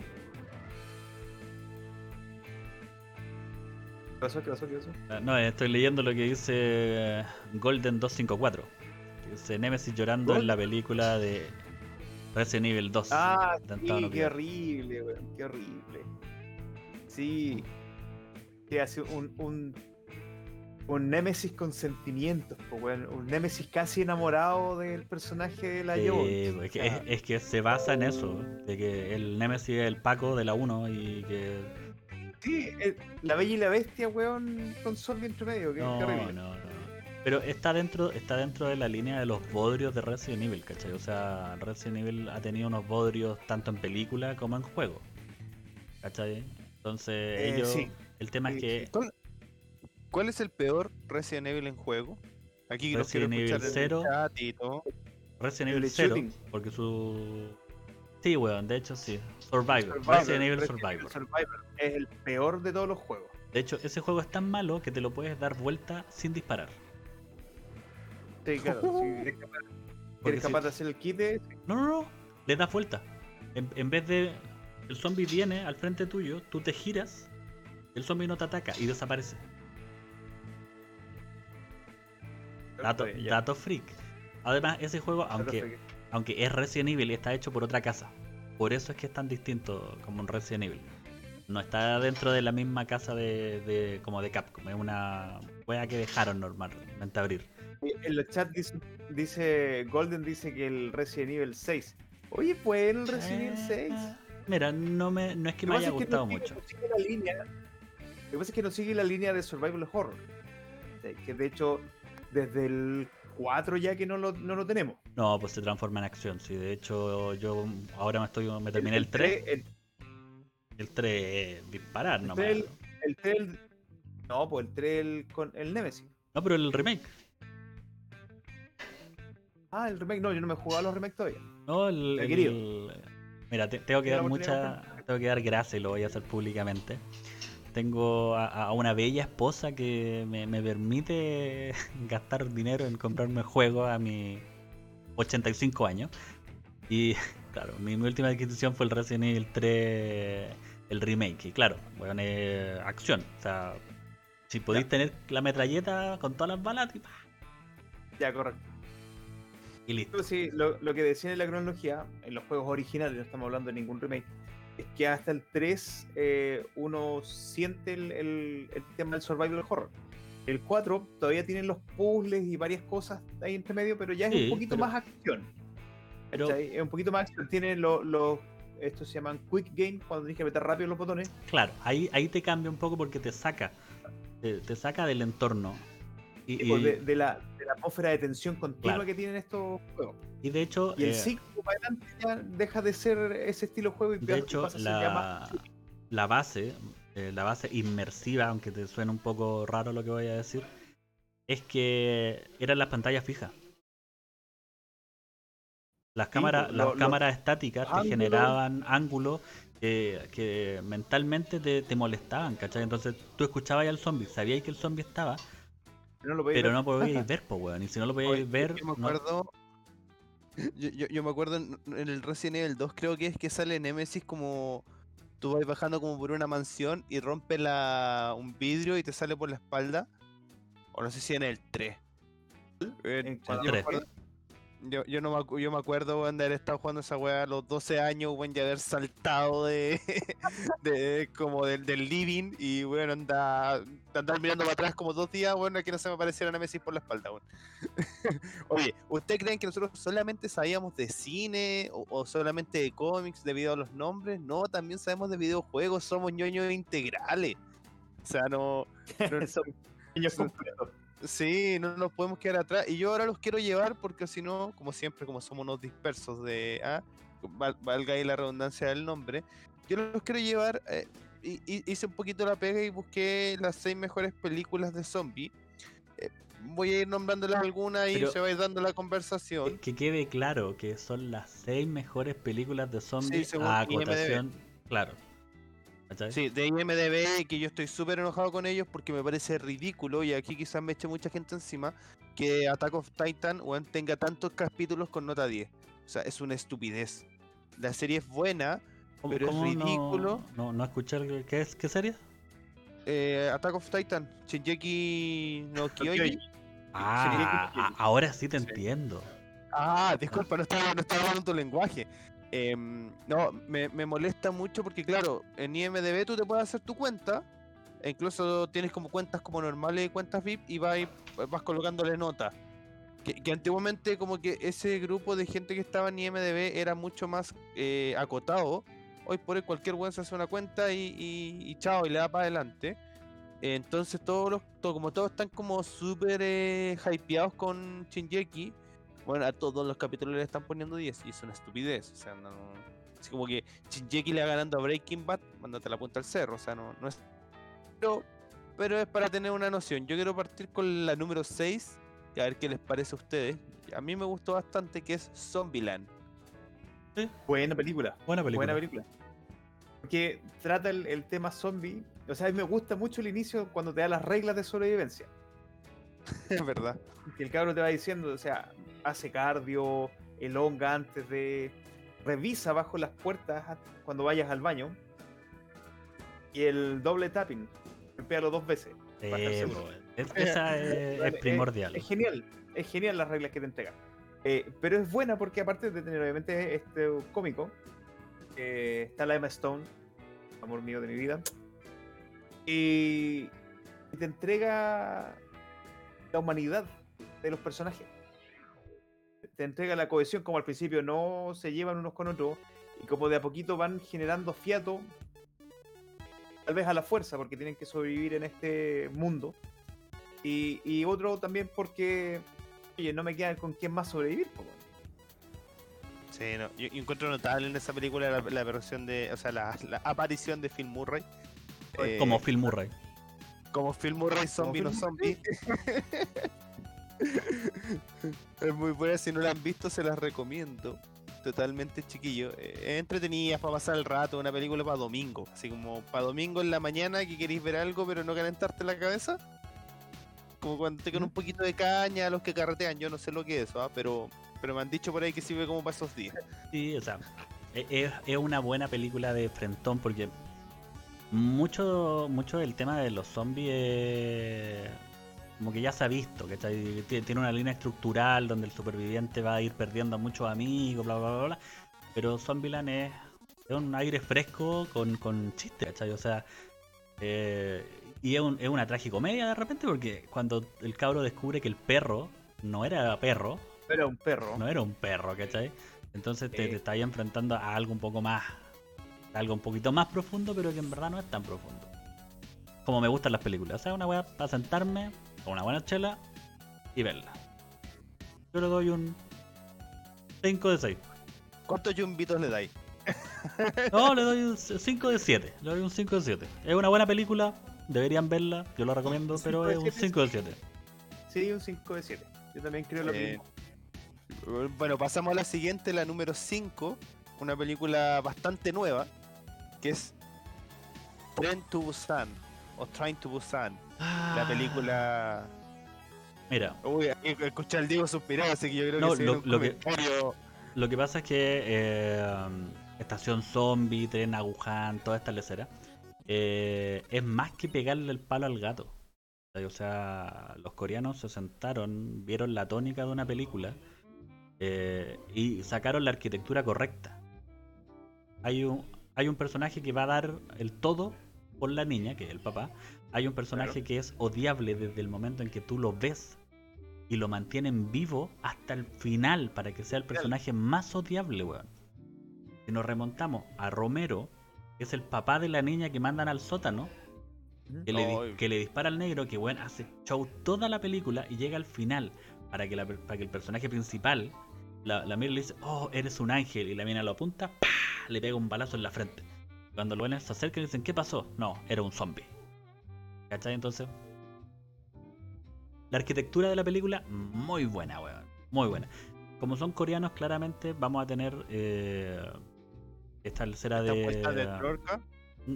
¿Qué pasó? ¿Qué pasó? ¿Qué pasó? Ah, No, estoy leyendo lo que dice Golden 254. que Dice Nemesis llorando en la película de Resident Evil 2. Ah, sí, qué horrible, weón, qué horrible. Sí. Que hace un, un, un Némesis con sentimientos, weón, un Némesis casi enamorado del personaje de la Sí, Jones. pues, es, que, es- es que se basa en eso, de que el Nemesis es el Paco de la 1 y que... sí, eh, la Bella y la Bestia, weón, con zombie entre medio, qué, No, horrible. no. Pero está dentro, está dentro de la línea de los bodrios de Resident Evil, ¿cachai? O sea, Resident Evil ha tenido unos bodrios tanto en película como en juego. ¿Cachai? Entonces Eh, ellos... sí. El tema es Sí, que ¿Cuál, cuál es el peor Resident Evil en juego? Aquí Resident Evil en el 0. chat y todo. Resident El Evil de 0, shooting. porque su... Sí, weón, de hecho sí. Survivor. Survivor, Resident Evil Survivor. Survivor es el peor de todos los juegos. De hecho, ese juego es tan malo que te lo puedes dar vuelta sin disparar. Sí, claro. si eres capaz, si si- de hacer el quite, No, no, no. Le das vuelta. En, en vez de. El zombie viene al frente tuyo, tú te giras, el zombie no te ataca y desaparece. Dato, dato freak. Además, ese juego, aunque, aunque es Resident Evil, está hecho por otra casa. Por eso es que es tan distinto como un Resident Evil. No está dentro de la misma casa de, de- como de Capcom. Es una wea que dejaron normalmente abrir. En los chats dice, dice Golden dice que el Resident Evil 6. Oye, fue el Resident Evil 6. Mira, no, me, no es que me haya gustado mucho. la línea- Lo que pasa es que no sigue la línea de Survival Horror. Que de hecho, desde el 4 ya que no lo, no lo tenemos. No, pues se transforma en acción. Sí, de hecho, yo ahora me estoy me terminé el 3. El, El 3 es disparar el nomás. 3, el, el 3, el- no, pues el 3 el- con el Nemesis. No, pero el remake. Ah, el remake, no, yo no me he jugado a los remakes todavía. No, el, El el- Mira, te- tengo que dar oportunidad mucha. Tengo que dar gracias y lo voy a hacer públicamente. Tengo a, a una bella esposa que me, me permite [laughs] gastar dinero en comprarme juegos a mis 85 años. Y [laughs] claro, mi, mi última adquisición fue el Resident Evil 3, el remake. Y claro, bueno, es acción. O sea, si podéis Ya. tener la metralleta con todas las balas, y, Ya, correcto. y listo. Pero sí, lo, lo que decían en la cronología, en los juegos originales, no estamos hablando de ningún remake, es que hasta el 3 eh, uno siente el, el- el tema del survival horror. El 4 todavía tiene los puzzles y varias cosas ahí entre medio, pero ya es Sí, un poquito pero- más acción. Es un poquito más acción. Tiene los, estos se llaman quick game, cuando tienes que meter rápido los botones. Claro, ahí, ahí te cambia un poco porque te saca. Te, te saca del entorno. Y, tipo, y- de, de la, la atmósfera de tensión continua Claro. que tienen estos juegos. y de hecho, Y el eh, 5 para adelante ya deja de ser ese estilo de juego y de hecho pasa a ser ya más la, la base, eh, la base inmersiva, aunque te suene un poco raro lo que voy a decir, es que eran las pantallas fijas. Las cámaras, pues, las lo- lo- cámaras estáticas te generaban ángulos que, que mentalmente te, te molestaban, ¿cachai? Entonces tú escuchabas al zombie, sabías que el zombie estaba, pero no lo podéis pero ver, no podéis ver po, weón. Y si no lo podéis ver. Yo me acuerdo. No... Yo, yo, yo, me acuerdo en, el Resident Evil 2, creo que es que sale Nemesis como. Tú vas bajando como por una mansión y rompe la, un vidrio y te sale por la espalda. O no sé si en el 3. En, el 3 yo, yo no me, yo me acuerdo weón, de haber estado jugando esa weá a los 12 años, weón, y haber saltado de, [laughs] de como del, del living y bueno, anda, andar mirando para atrás como dos días, bueno, que no se me apareciera Nemesis por la espalda, weón. [laughs] Oye, ¿ustedes creen que nosotros solamente sabíamos de cine o, o solamente de cómics debido a los nombres? No, también sabemos de videojuegos, somos ñoños integrales. O sea, no, no- [laughs] Son completos. Sí, no nos podemos quedar atrás. Y yo ahora los quiero llevar porque si no, como siempre, como somos unos dispersos de... ah, val- valga ahí la redundancia del nombre, yo los quiero llevar... eh, hice un poquito la pega y busqué las seis mejores películas de zombie. Eh, voy a ir nombrándolas algunas y se va a ir dando la conversación. Que quede claro que son las seis mejores películas de zombies según a IMDb. acotación. Claro. ¿Cachai? Sí, de IMDB, que yo estoy súper enojado con ellos porque me parece ridículo, y aquí quizás me eche mucha gente encima, que Attack of Titan weón, tenga tantos capítulos con nota 10. O sea, es una estupidez. La serie es buena, ¿Cómo- pero es no- ridículo. No, no, escuché el- qué es, qué serie. eh, Attack of Titan, Shinjeki no Kyoji. Ah, no ahora sí te Sí. entiendo. Ah, disculpa, no estaba, no estaba hablando tu lenguaje. Em, no, me, molesta mucho porque, claro, en IMDB tú te puedes hacer tu cuenta, e incluso tienes como cuentas como normales y cuentas VIP y vas, vas colocándole notas. Que, antiguamente como que ese grupo de gente que estaba en IMDB era mucho más eh, acotado. Hoy por hoy cualquier buen se hace una cuenta y, chao, y le da para adelante. Entonces todos los, to- como todos están como súper eh, hypeados con Shinjeki, bueno, a todos los capítulos le están poniendo 10 y es una estupidez. O sea, no. Así como que Shinjeki le va ganando a Breaking Bad, mándate la punta al cerro. O sea, no, no es. Pero, pero es para tener una noción. Yo quiero partir con la número 6 y a ver qué les parece a ustedes. A mí me gustó bastante que es Zombieland. Buena película. Buena película. Buena película. Porque trata el, el tema zombie. O sea, a mí me gusta mucho el inicio cuando te da las reglas de sobrevivencia. [laughs] Es verdad. Que el cabro te va diciendo, o sea, hace cardio, elonga antes de. Revisa bajo las puertas cuando vayas al baño. Y el doble tapping. Golpéalo dos veces. Po, es- esa [laughs] es, es eh, primordial. Es genial, es genial las reglas que te entregan. Eh, pero es buena porque aparte de tener obviamente este cómico, eh, está la Emma Stone, amor mío de mi vida, y te entrega la humanidad de los personajes. Te entrega la cohesión, como al principio no se llevan unos con otros, y como de a poquito van generando fiato, tal vez a la fuerza, porque tienen que sobrevivir en este mundo. Y, y otro también porque, oye, no me queda con quién más sobrevivir. po, weón. Sí, no. Yo, yo encuentro notable en esa película la, la versión de. O sea, la, la aparición de Phil Murray. Eh, Como Phil Murray. Como Phil Murray, zombie no zombie. [laughs] [laughs] es muy buena, si no la han visto, se las recomiendo. Totalmente chiquillo. Eh, Es entretenida para pasar el rato, una película para domingo. Así como para domingo en la mañana que queréis ver algo, pero no calentarte la cabeza. Como cuando te con un poquito de caña, los que carretean, yo no sé lo que es eso, ¿ah? pero, pero me han dicho por ahí que sirve como para esos días. Sí, o sea, e- es, es una buena película de Frentón porque mucho, mucho del tema de los zombies es como que ya se ha visto, ¿cachai? Tie- Tiene una línea estructural donde el superviviente va a ir perdiendo a muchos amigos, bla, bla, bla, bla. Pero Zombieland es, es un aire fresco con, con chiste, ¿cachai? O sea, eh, y es, un- es una tragicomedia de repente porque cuando el cabro descubre que el perro no era perro, Era un perro. no era un perro, ¿cachai? Entonces te, te estás ahí enfrentando a algo un poco más, algo un poquito más profundo, pero que en verdad no es tan profundo. Como me gustan las películas, o sea, una weá para sentarme con una buena chela y verla. Yo le doy un 5 de 6. ¿Cuántos yumbitos le dais? [laughs] No, le doy un 5 de 7. Le doy un 5 de 7. Es una buena película, deberían verla, yo la recomiendo, Un pero 5 de es un 7, 5 de 7. Sí, un 5 de 7. Yo también creo lo Eh, mismo. Bueno, pasamos a la siguiente, la número 5. Una película bastante nueva. Que es Tren to Busan. O Train to Busan. La película. Mira, Uy, escuché al Diego suspirar, así que yo creo No, que lo- lo que-. Lo que pasa es que eh, Estación Zombie, Tren a Wuhan, toda esta lecera, eh, es más que pegarle el palo al gato. O sea, los coreanos se sentaron, vieron la tónica de una película eh, y sacaron la arquitectura correcta. Hay un, hay un personaje que va a dar el todo por la niña, que es el papá. Hay un personaje Claro. que es odiable desde el momento en que tú lo ves y lo mantienen vivo hasta el final para que sea el personaje más odiable, weón. Si nos remontamos a Romero, que es el papá de la niña que mandan al sótano, que, le, que dispara al negro, que weón hace show toda la película y llega al final para que, la per- para que el personaje principal, la, la mira y le dice, oh, eres un ángel, y la mina lo apunta, ¡pah! le pega un balazo en la frente. Cuando los buenos se acercan y dicen, ¿qué pasó? No, era un zombie. ¿Cachai? Entonces, la arquitectura de la película, muy buena, weón. Muy buena. Como son coreanos, claramente vamos a tener eh, esta Esta de. vuelta de tuerca.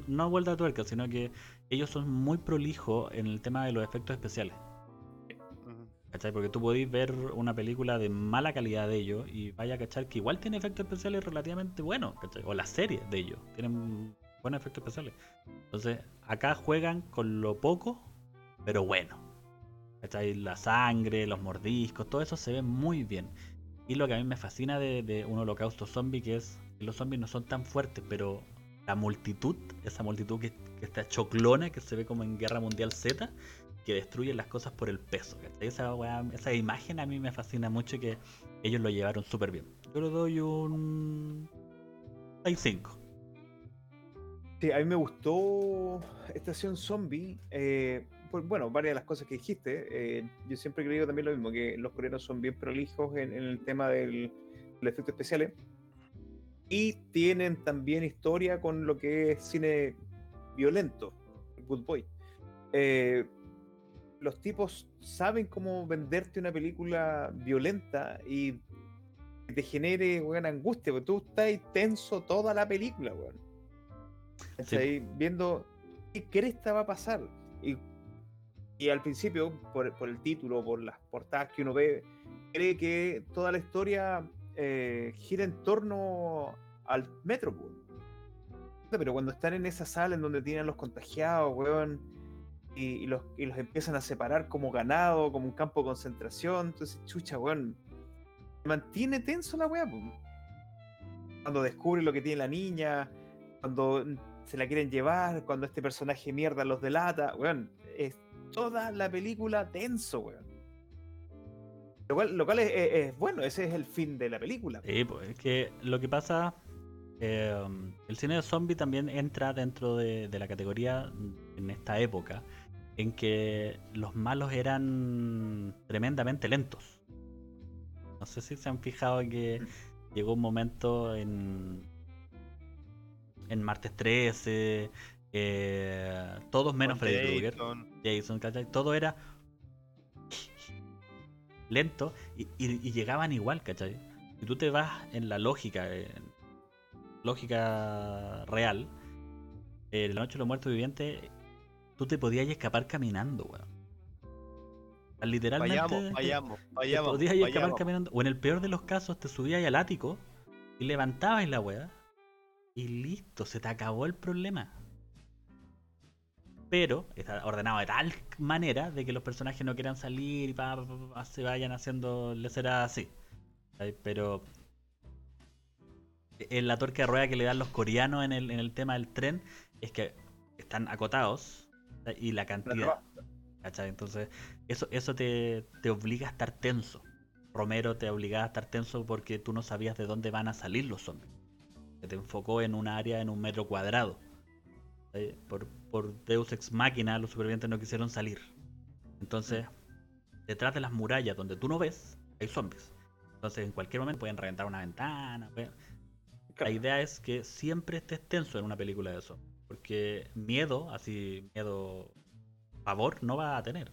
No vuelta de tuerca, sino que ellos son muy prolijos en el tema de los efectos especiales. ¿Cachai? Porque tú podéis ver una película de mala calidad de ellos y vaya a cachar que igual tiene efectos especiales relativamente buenos, ¿cachai? O la serie de ellos tienen buenos efectos especiales. Entonces, acá juegan con lo poco, pero bueno. ¿Cachai? La sangre, los mordiscos, todo eso se ve muy bien. Y lo que a mí me fascina de, un holocausto zombie, que es que los zombies no son tan fuertes, pero la multitud, esa multitud que, que está choclona, que se ve como en Guerra Mundial Z, que destruyen las cosas por el peso. ¿cachai? Esa, esa imagen a mí me fascina mucho y que ellos lo llevaron súper bien. Yo le doy un 6-5. Sí, a mí me gustó Estación Zombie. eh, por- bueno, varias de las cosas que dijiste. eh, yo siempre he creído también lo mismo, que los coreanos son bien prolijos en, en el tema del, del efectos especiales. Y tienen también historia con lo que es cine violento, Good Boy. Eh, los tipos saben cómo venderte una película violenta y te genere weón, angustia, porque tú estás tenso toda la película, weón. ¿Cachai? Viendo qué cresta va a pasar. Y, y al principio, por, por el título, por las portadas que uno ve, cree que toda la historia eh, gira en torno al metro. Pero cuando están en esa sala en donde tienen los contagiados, weón, y, los, y los empiezan a separar como ganado, como un campo de concentración, entonces, chucha, weón, mantiene tenso la weá. Cuando descubre lo que tiene la niña, cuando se la quieren llevar, cuando este personaje mierda los delata, weón, es toda la película tenso, weón. Lo cual, lo cual es, es- es bueno, ese es el fin de la película. Sí, pues es que lo que pasa eh, el cine de zombie también entra dentro de, de la categoría en esta época en que los malos eran tremendamente lentos. No sé si se han fijado que llegó un momento en, en Martes 13, eh, todos menos Con Freddy Krueger, Jason. Jason, ¿cachai? Todo era lento y, y- y llegaban igual, ¿cachai? Si tú te vas en la lógica, en lógica real, eh, La Noche de los Muertos Vivientes, tú te podías escapar caminando, weón. Literalmente. Vayamos, te- vayamos, te vayamos. podías escapar caminando. O en el peor de los casos, te subías al ático y levantabas la weá. Y listo, se te acabó el problema. Pero está ordenado de tal manera de que los personajes no quieran salir y pa, pa, se vayan haciendo será así. Pero en la torque de rueda que le dan los coreanos en el, en el tema del tren es que están acotados y la cantidad. ¿cachai? Entonces, eso, eso te, te obliga a estar tenso. Romero te obligaba a estar tenso porque tú no sabías de dónde van a salir los zombies. Se te enfocó en un área, en un metro cuadrado. ¿cachai? Por, por Deus Ex Máquina, los supervivientes no quisieron salir. Entonces, detrás de las murallas donde tú no ves, hay zombies. Entonces, en cualquier momento pueden reventar una ventana. pueden- La idea es que siempre estés tenso en una película de eso. Porque miedo, así, miedo, pavor, no va a tener.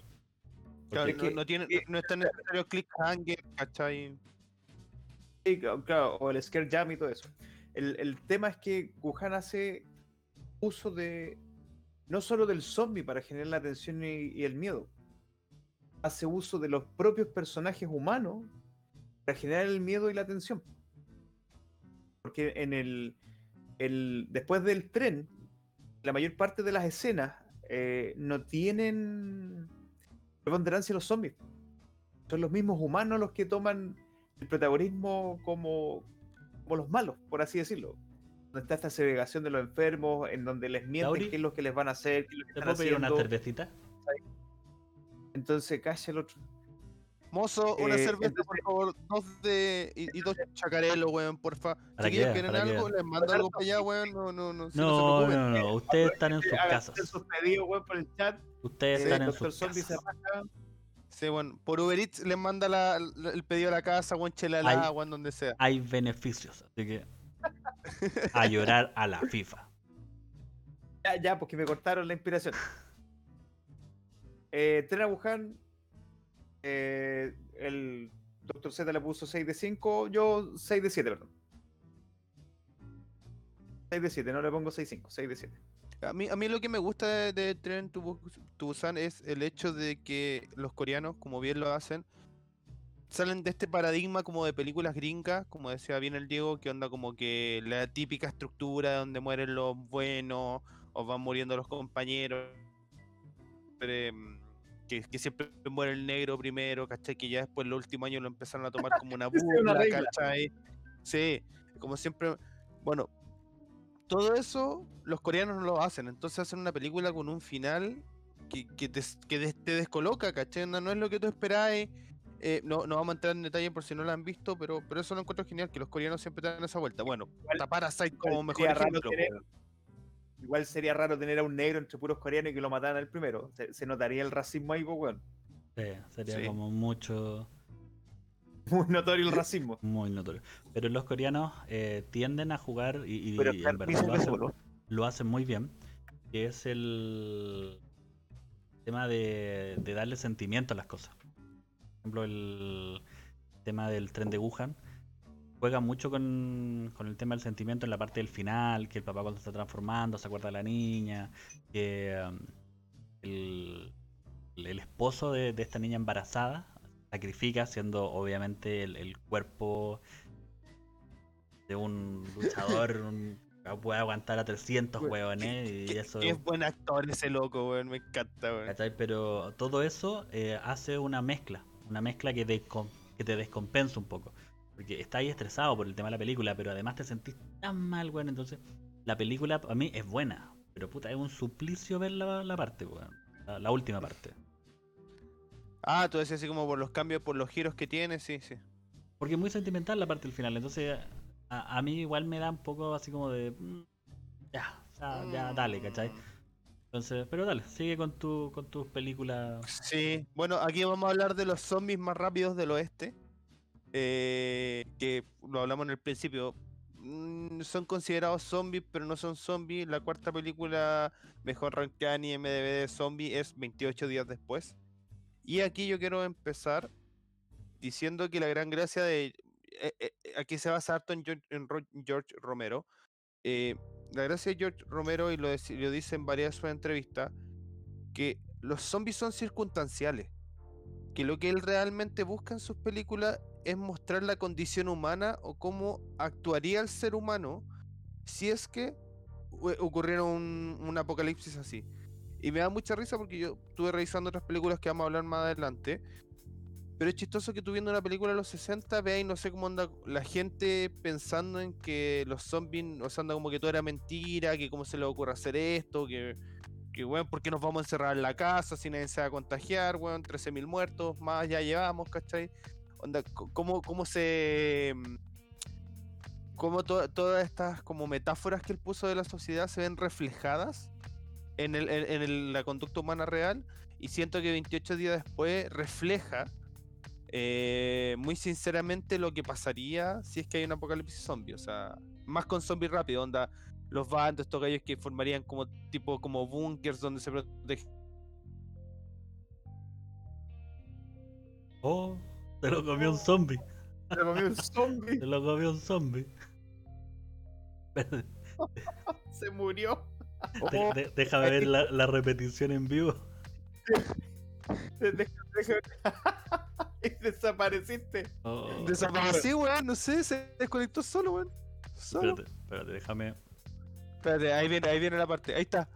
Claro, Es no, que- no tiene, que- no es tan necesario clickhanger, ¿cachai? Sí, claro, claro, o el scare jam y todo eso. El, el tema es que Wuhan hace uso de no solo del zombie para generar la tensión y, el miedo, hace uso de los propios personajes humanos para generar el miedo y la tensión. Porque en el, el después del tren, la mayor parte de las escenas eh, no tienen preponderancia los zombies. Son los mismos humanos los que toman el protagonismo como, como los malos, por así decirlo. Donde está esta segregación de los enfermos, en donde les mienten Lauri, qué es lo que les van a hacer, qué es lo que ¿Te están puedo pedir una cervecita? Entonces calla el otro. Mozo, una Eh, cerveza, entonces- por favor, dos de. y, y dos chacarelos, weón, porfa. ¿Para Chiquillos, qué? ¿quieren algo? Les mando algo para allá, weón. No, no, no. si no, se No, no, no, ustedes están en sus casas. sus pedidos, weón, por el chat. Ustedes Eh, están en sus casas. Sí, bueno, por Uber Eats les manda la- la- el pedido a la casa, weón, chela Ay. la weón, donde sea. Hay beneficios, así que a llorar a la FIFA. Ya, ya, porque me cortaron la inspiración. Eh, Tren a Wuhan, eh, el Dr. Z le puso 6 de 5, yo 6 de 7, perdón. 6 de 7, no le pongo 6 de 5, 6 de 7. A mí, a mí lo que me gusta de, de Tren to Bus- to Busan es el hecho de que los coreanos, como bien lo hacen, salen de este paradigma como de películas gringas, como decía bien el Diego, que onda como que la típica estructura donde mueren los buenos o van muriendo los compañeros, pero, mm, que, que siempre muere el negro primero, ¿cachai? Que ya después los últimos años lo empezaron a tomar como una [laughs] burla. ¿cachai? Sí, como siempre, bueno, todo eso los coreanos no lo hacen, entonces hacen una película con un final que, que te, que des- te descoloca, ¿cachai? No, no es lo que tú esperáis. eh, no, no vamos a entrar en detalle por si no lo han visto, pero, pero eso lo encuentro genial, que los coreanos siempre te dan esa vuelta. Bueno, Igual- tapar a Parasite como mejor sería raro ejemplo. tener-. Igual sería raro tener a un negro entre puros coreanos y que lo mataran al primero. Se, se notaría el racismo ahí, pues, weón. Sí, sería Sí. como mucho, [laughs] Muy notorio el racismo. muy notorio. Pero los coreanos eh, tienden a jugar y, y- Pero y está en el verdad lo hacen, lo hacen muy bien. Que es el tema de, de darle sentimiento a las cosas. Por ejemplo, el tema del tren de Wuhan juega mucho con, con el tema del sentimiento en la parte del final, que el papá cuando se está transformando se acuerda de la niña, que um, el, el esposo de, de esta niña embarazada sacrifica siendo obviamente el, el cuerpo de un luchador, [laughs] un, puede aguantar a 300 Weón, hueones y eso... qué buen actor ese loco, weón, me encanta, weón. Pero todo eso eh, hace una mezcla, una mezcla que te, que te descompensa un poco. Porque estás ahí estresado por el tema de la película, pero además te sentís tan mal, weón. Entonces, la película a mí es buena, pero puta, es un suplicio ver la, la parte, weón. La, la última parte. Ah, tú decías así como por los cambios, por los giros que tiene, sí, sí. Porque es muy sentimental la parte del final. Entonces, a, a mí igual me da un poco así como de. mm, Ya, sea, ya, dale, ¿cachai? Entonces, pero dale, sigue con tu con tus películas. Sí, bueno, aquí vamos a hablar de los zombies más rápidos del oeste. eh, que lo hablamos en el principio. mm, Son considerados zombies, pero no son zombies. La cuarta película mejor rankeada en IMDb de zombie es 28 días después. Y aquí yo quiero empezar diciendo que la gran gracia de. eh, eh, aquí se basa harto en George, Romero. eh, la gracia de George Romero, y lo, lo dice en varias de sus entrevistas, que los zombies son circunstanciales. Que lo que él realmente busca en sus películas es mostrar la condición humana o cómo actuaría el ser humano si es que ocurriera un, un apocalipsis así. Y me da mucha risa porque yo estuve revisando otras películas que vamos a hablar más adelante. Pero es chistoso que tú viendo una película de los 60 veáis, no sé cómo anda la gente pensando en que los zombies, o sea, anda como que todo era mentira, que cómo se le ocurre hacer esto, que que weón, ¿por qué nos vamos a encerrar en la casa si nadie se va a contagiar, weón? 13.000 muertos, más ya llevamos, ¿cachai? Onda, ¿cómo, cómo se... mm, cómo to- todas estas como metáforas que él puso de la sociedad se ven reflejadas en, el, en, el- la conducta humana real? Y siento que 28 días después refleja eh, muy sinceramente lo que pasaría si es que hay un apocalipsis zombie. O sea, más con zombie rápido, onda los bandos, estos gallos que formarían como tipo como bunkers donde se protege. Oh, te lo comió un zombie. Se comió un zombie, Te lo comió un zombie. [laughs] [laughs] Se murió. De- de- déjame ver la, la repetición en vivo. [laughs] Deja- deja- [laughs] y desapareciste. Oh, Desaparecí, weón, no sé, se desconectó solo, weón. Solo. espérate, espérate, déjame. Espérate, ahí viene, ahí viene la parte, ahí está.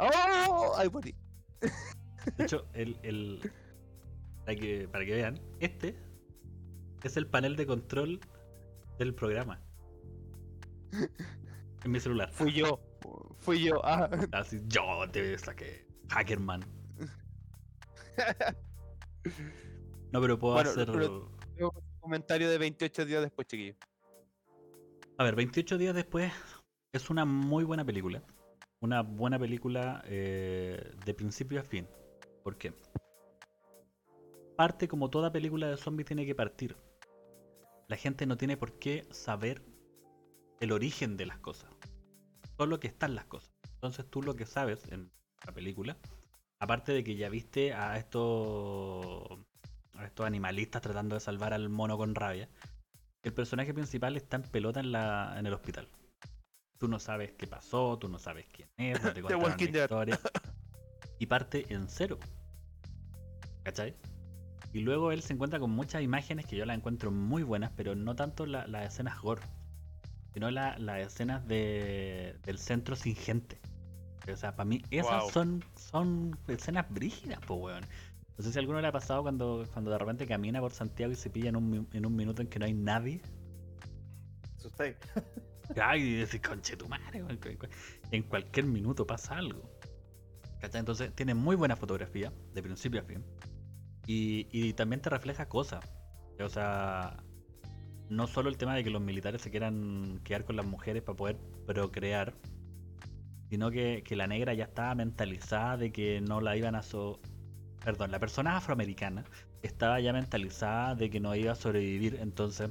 ¡Oh! Ahí morí. De hecho, el, el- para, que, para que vean, este es el panel de control del programa. En mi celular. Fui yo. Fui yo. Ah, Así, yo te saqué. Hackerman. [laughs] No, pero puedo Bueno, hacer. pero- comentario de 28 días después, chiquillo. A ver, 28 días después es una muy buena película. Una buena película eh, de principio a fin. ¿Por qué? Parte como toda película de zombies tiene que partir. La gente no tiene por qué saber el origen de las cosas. Solo que están las cosas. Entonces tú lo que sabes en la película, aparte de que ya viste a estos, a estos animalistas tratando de salvar al mono con rabia, el personaje principal está en pelota en, la, en el hospital. Tú no sabes qué pasó, tú no sabes quién es, no te [laughs] contaron la historia. [laughs] Y parte en cero. ¿Cachai? Y luego él se encuentra con muchas imágenes que yo las encuentro muy buenas, pero no tanto la- las escenas gore, sino la- las escenas de, del centro sin gente. O sea, para mí esas Wow. son, son escenas brígidas, pues, weón. No sé si a alguno le ha pasado cuando, cuando de repente camina por Santiago y se pilla en un, en un minuto en que no hay nadie. Asustáis. [laughs] Ay, y decís, conche tu madre, en cualquier minuto pasa algo. ¿Cachai? Entonces tiene muy buena fotografía, de principio a fin. Y, y también te refleja cosas. O sea, no solo el tema de que los militares se quieran quedar con las mujeres para poder procrear, sino que, que la negra ya estaba mentalizada de que no la iban a so... Perdón, la persona afroamericana estaba ya mentalizada de que no iba a sobrevivir, entonces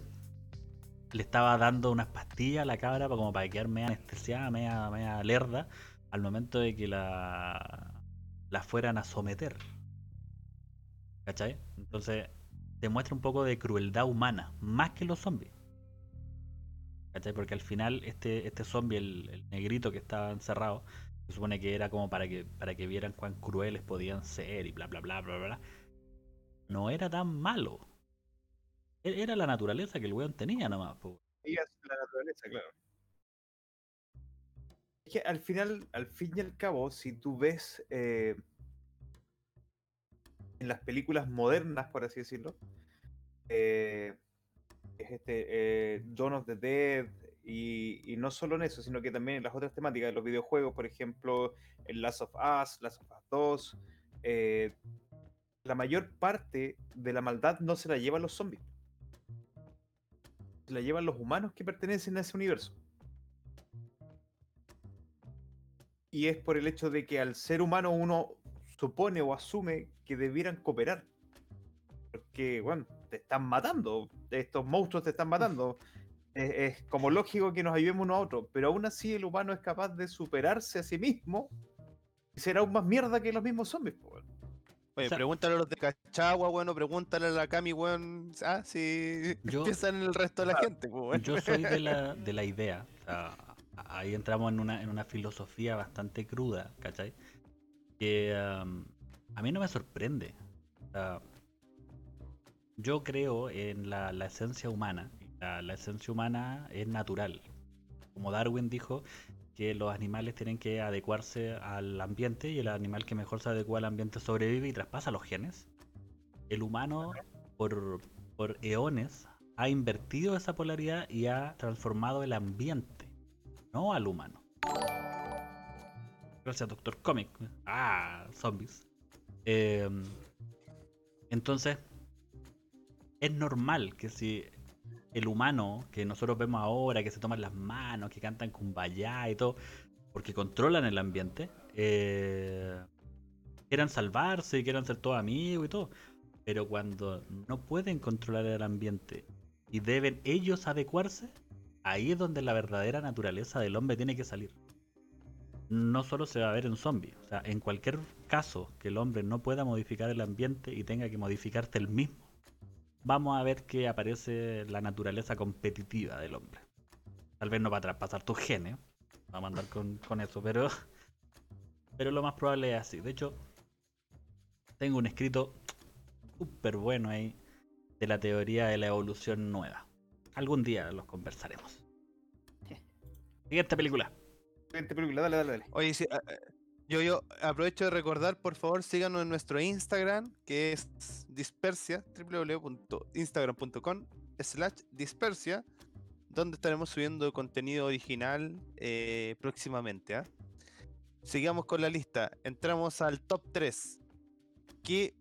le estaba dando unas pastillas a la cabra para como para quedar media anestesiada, media, media lerda, al momento de que la, la fueran a someter. ¿Cachai? Entonces, demuestra un poco de crueldad humana, más que los zombies. ¿Cachai? Porque al final este, este zombie, el, el negrito que estaba encerrado, se supone que era como para que, para que vieran cuán crueles podían ser y bla bla bla bla bla. No era tan malo. E- Era la naturaleza que el weón tenía nomás. po. Y es la naturaleza, claro. Es que al final, al fin y al cabo, si tú ves eh, en las películas modernas, por así decirlo, eh, es este eh, Dawn of the Dead, y, no solo en eso, sino que también en las otras temáticas de los videojuegos, por ejemplo, el Last of Us, Last of Us 2, eh, la mayor parte de la maldad no se la llevan los zombies. se la llevan los humanos que pertenecen a ese universo. Y es por el hecho de que al ser humano uno supone o asume que debieran cooperar. Porque, bueno, te están matando. Estos monstruos te están matando. Es, es como lógico que nos ayudemos uno a otro. Pero aún así el humano es capaz de superarse a sí mismo y ser aún más mierda que los mismos zombies. po, weón. Oye, O sea- pregúntale a los de Cachagua, bueno, pregúntale a la Cami, weón. Ah, si [laughs] Yo- piensan en el resto de la gente, pues, weón. Yo soy de la, [laughs] de la idea. o sea, a- ahí entramos en una, en una filosofía bastante cruda, ¿cachai? Que a mí no me sorprende. Yo creo en la, la esencia humana. La, la esencia humana es natural. Como Darwin dijo que los animales tienen que adecuarse al ambiente y el animal que mejor se adecua al ambiente sobrevive y traspasa los genes. El humano, por, por eones, ha invertido esa polaridad y ha transformado el ambiente, no al humano. Gracias, Doctor Comic. Ah, zombies. Eh, entonces, es normal que si el humano que nosotros vemos ahora, que se toman las manos, que cantan kumbaya y todo, porque controlan el ambiente, eh, quieran salvarse, quieran ser todos amigos y todo. Pero cuando no pueden controlar el ambiente y deben ellos adecuarse, ahí es donde la verdadera naturaleza del hombre tiene que salir. No solo se va a ver en zombies, o sea, en cualquier caso que el hombre no pueda modificar el ambiente y tenga que modificarte el mismo, vamos a ver que aparece la naturaleza competitiva del hombre. Tal vez no va a traspasar tus genes, vamos a andar con, con eso, pero, pero lo más probable es así. De hecho, tengo un escrito súper bueno ahí de la teoría de la evolución nueva. Algún día los conversaremos. Siguiente película. Película, dale, dale, dale. Oye, ah, yo, yo aprovecho de recordar, por favor, síganos en nuestro Instagram, que es dispersia, www.instagram.com slash dispersia, donde estaremos subiendo contenido original eh, próximamente. ¿ah? Sigamos con la lista. Entramos al top 3. Que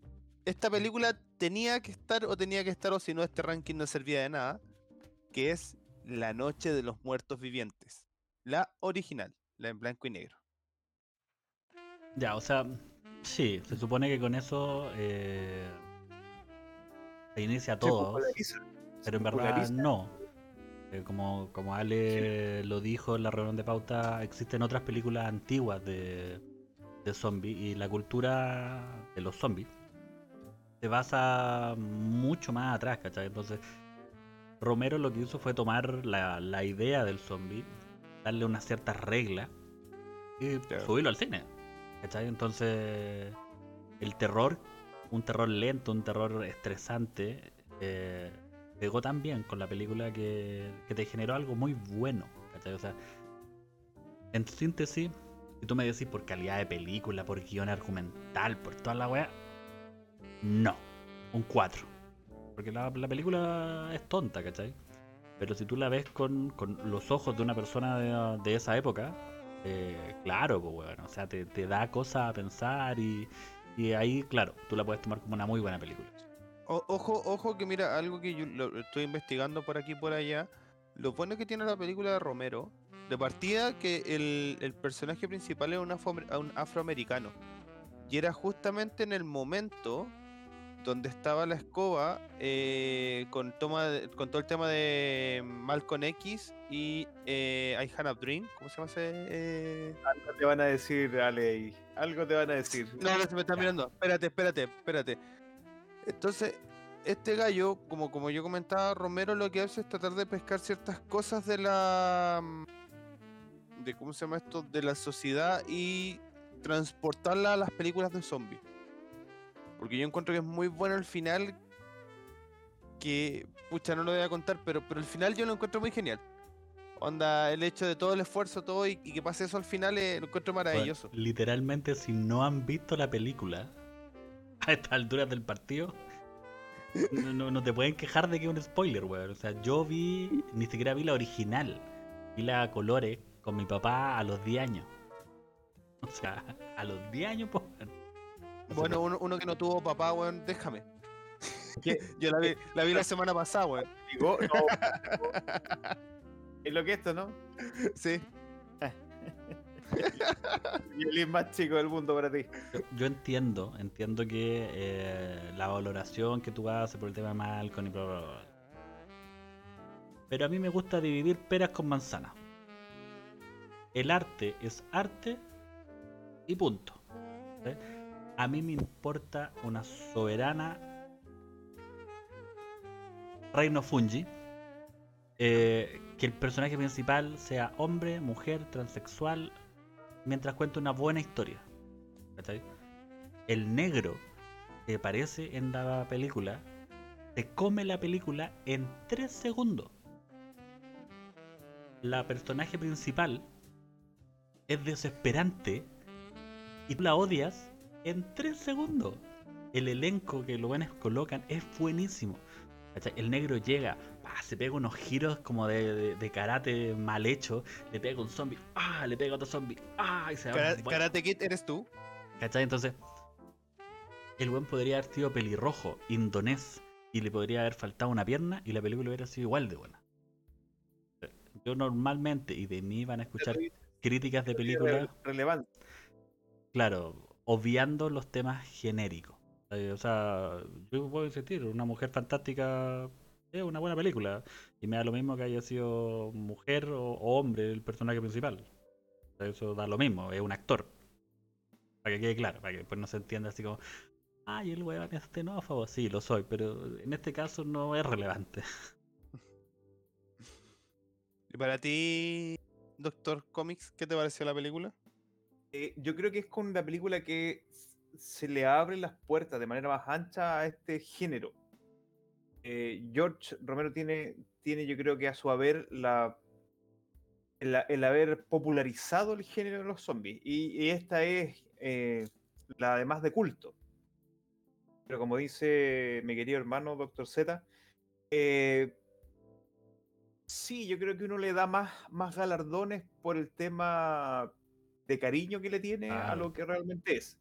esta película tenía que estar o tenía que estar, o si no, este ranking no servía de nada. Que es La Noche de los Muertos Vivientes. La original, la en blanco y negro. Ya, o sea, sí, se supone que con eso eh, se inicia todo. Pero en verdad no. Eh, como, como Ale lo dijo en la reunión de pauta, existen otras películas antiguas de, de zombies y la cultura de los zombies se basa mucho más atrás, ¿cachai? Entonces, Romero lo que hizo fue tomar la, la idea del zombie, darle unas ciertas reglas y Claro. subirlo al cine, ¿cachai? Entonces, el terror, un terror lento, un terror estresante, eh, pegó tan bien con la película que, que te generó algo muy bueno, ¿cachai? O sea, en síntesis, si tú me decís por calidad de película, por guion argumental, por toda la weá, no, un 4. Porque la, la película es tonta, ¿cachai? Pero si tú la ves con, con los ojos de una persona de, de esa época, eh, claro, pues bueno, o sea, te, te da cosas a pensar y, y ahí, claro, tú la puedes tomar como una muy buena película. Ojo, ojo que mira, algo que yo lo estoy investigando por aquí y por allá. Lo bueno que tiene la película de Romero, de partida que el, el personaje principal es un, afroamer- un afroamericano. Y era justamente en el momento donde estaba la escoba eh, con, toma de- con todo el tema de Malcolm X y eh, I Had a Dream. ¿Cómo se llama ese? eh? Algo te van a decir, Ale. Algo te van a decir. No, no se me está mirando. Espérate, espérate, espérate. Entonces, este gallo, como, como yo comentaba, Romero lo que hace es tratar de pescar ciertas cosas de la. de cómo se llama esto, de la sociedad y transportarla a las películas de zombies. Porque yo encuentro que es muy bueno el final. Que, pucha, no lo voy a contar, pero, pero el final yo lo encuentro muy genial. Onda, el hecho de todo el esfuerzo, todo y, y que pase eso al final, eh, lo encuentro Bueno, maravilloso. literalmente, si no han visto la película [laughs] a estas alturas del partido, no, no- no te pueden quejar de que es un spoiler, weón. O sea, yo vi, ni siquiera vi la original, vi la colores con mi papá a los 10 años. O sea, a los 10 años, pues. Bueno, uno, uno que no tuvo papá, weón, déjame. ¿Qué? [laughs] Yo la vi, la vi la semana pasada, weón. Digo, no. [laughs] es lo que esto, ¿no? Sí. [laughs] Y el más chico del mundo para ti. Yo, yo entiendo, entiendo que eh, la valoración que tú haces por el tema de Malcolm y bla, bla, bla. Pero a mí me gusta dividir peras con manzanas. El arte es arte y punto. ¿sí? A mí me importa una soberana reino fungi. eh, que el personaje principal sea hombre, mujer, transexual, mientras cuenta una buena historia. El negro que aparece en la película te come la película en 3 segundos. La personaje principal es desesperante y tú la odias en 3 segundos. El elenco que los buenos colocan es buenísimo. El negro llega, pa, se pega unos giros como de, de- de karate mal hecho, le pega un zombie, ah, le pega otro zombie, ah, y se va. Kara- bueno, Karate Kid eres tú. ¿Cachai? Entonces, el buen podría haber sido pelirrojo, indonés, y le podría haber faltado una pierna y la película hubiera sido igual de buena. Yo normalmente, y de mí van a escuchar críticas de películas, relevante. claro, obviando los temas genéricos. Eh, O sea, yo puedo insistir, una mujer fantástica es una buena película. Y me da lo mismo que haya sido mujer o, hombre el personaje principal. Eso da lo mismo, es un actor. Para que quede claro, para que después no se entienda así como, ay, el weón es xenófobo. Sí, lo soy, pero en este caso no es relevante. [laughs] Y para ti, Doctor Comics, ¿qué te pareció la película? Eh, yo creo que es con la película que se le abren las puertas de manera más ancha a este género. Eh, George Romero tiene, tiene, yo creo que a su haber la, el, haber popularizado el género de los zombies. Y, esta es eh, la además de culto. Pero como dice mi querido hermano Doctor Z, sí, yo creo que uno le da más, más galardones por el tema de cariño que le tiene a Claro. lo que realmente es.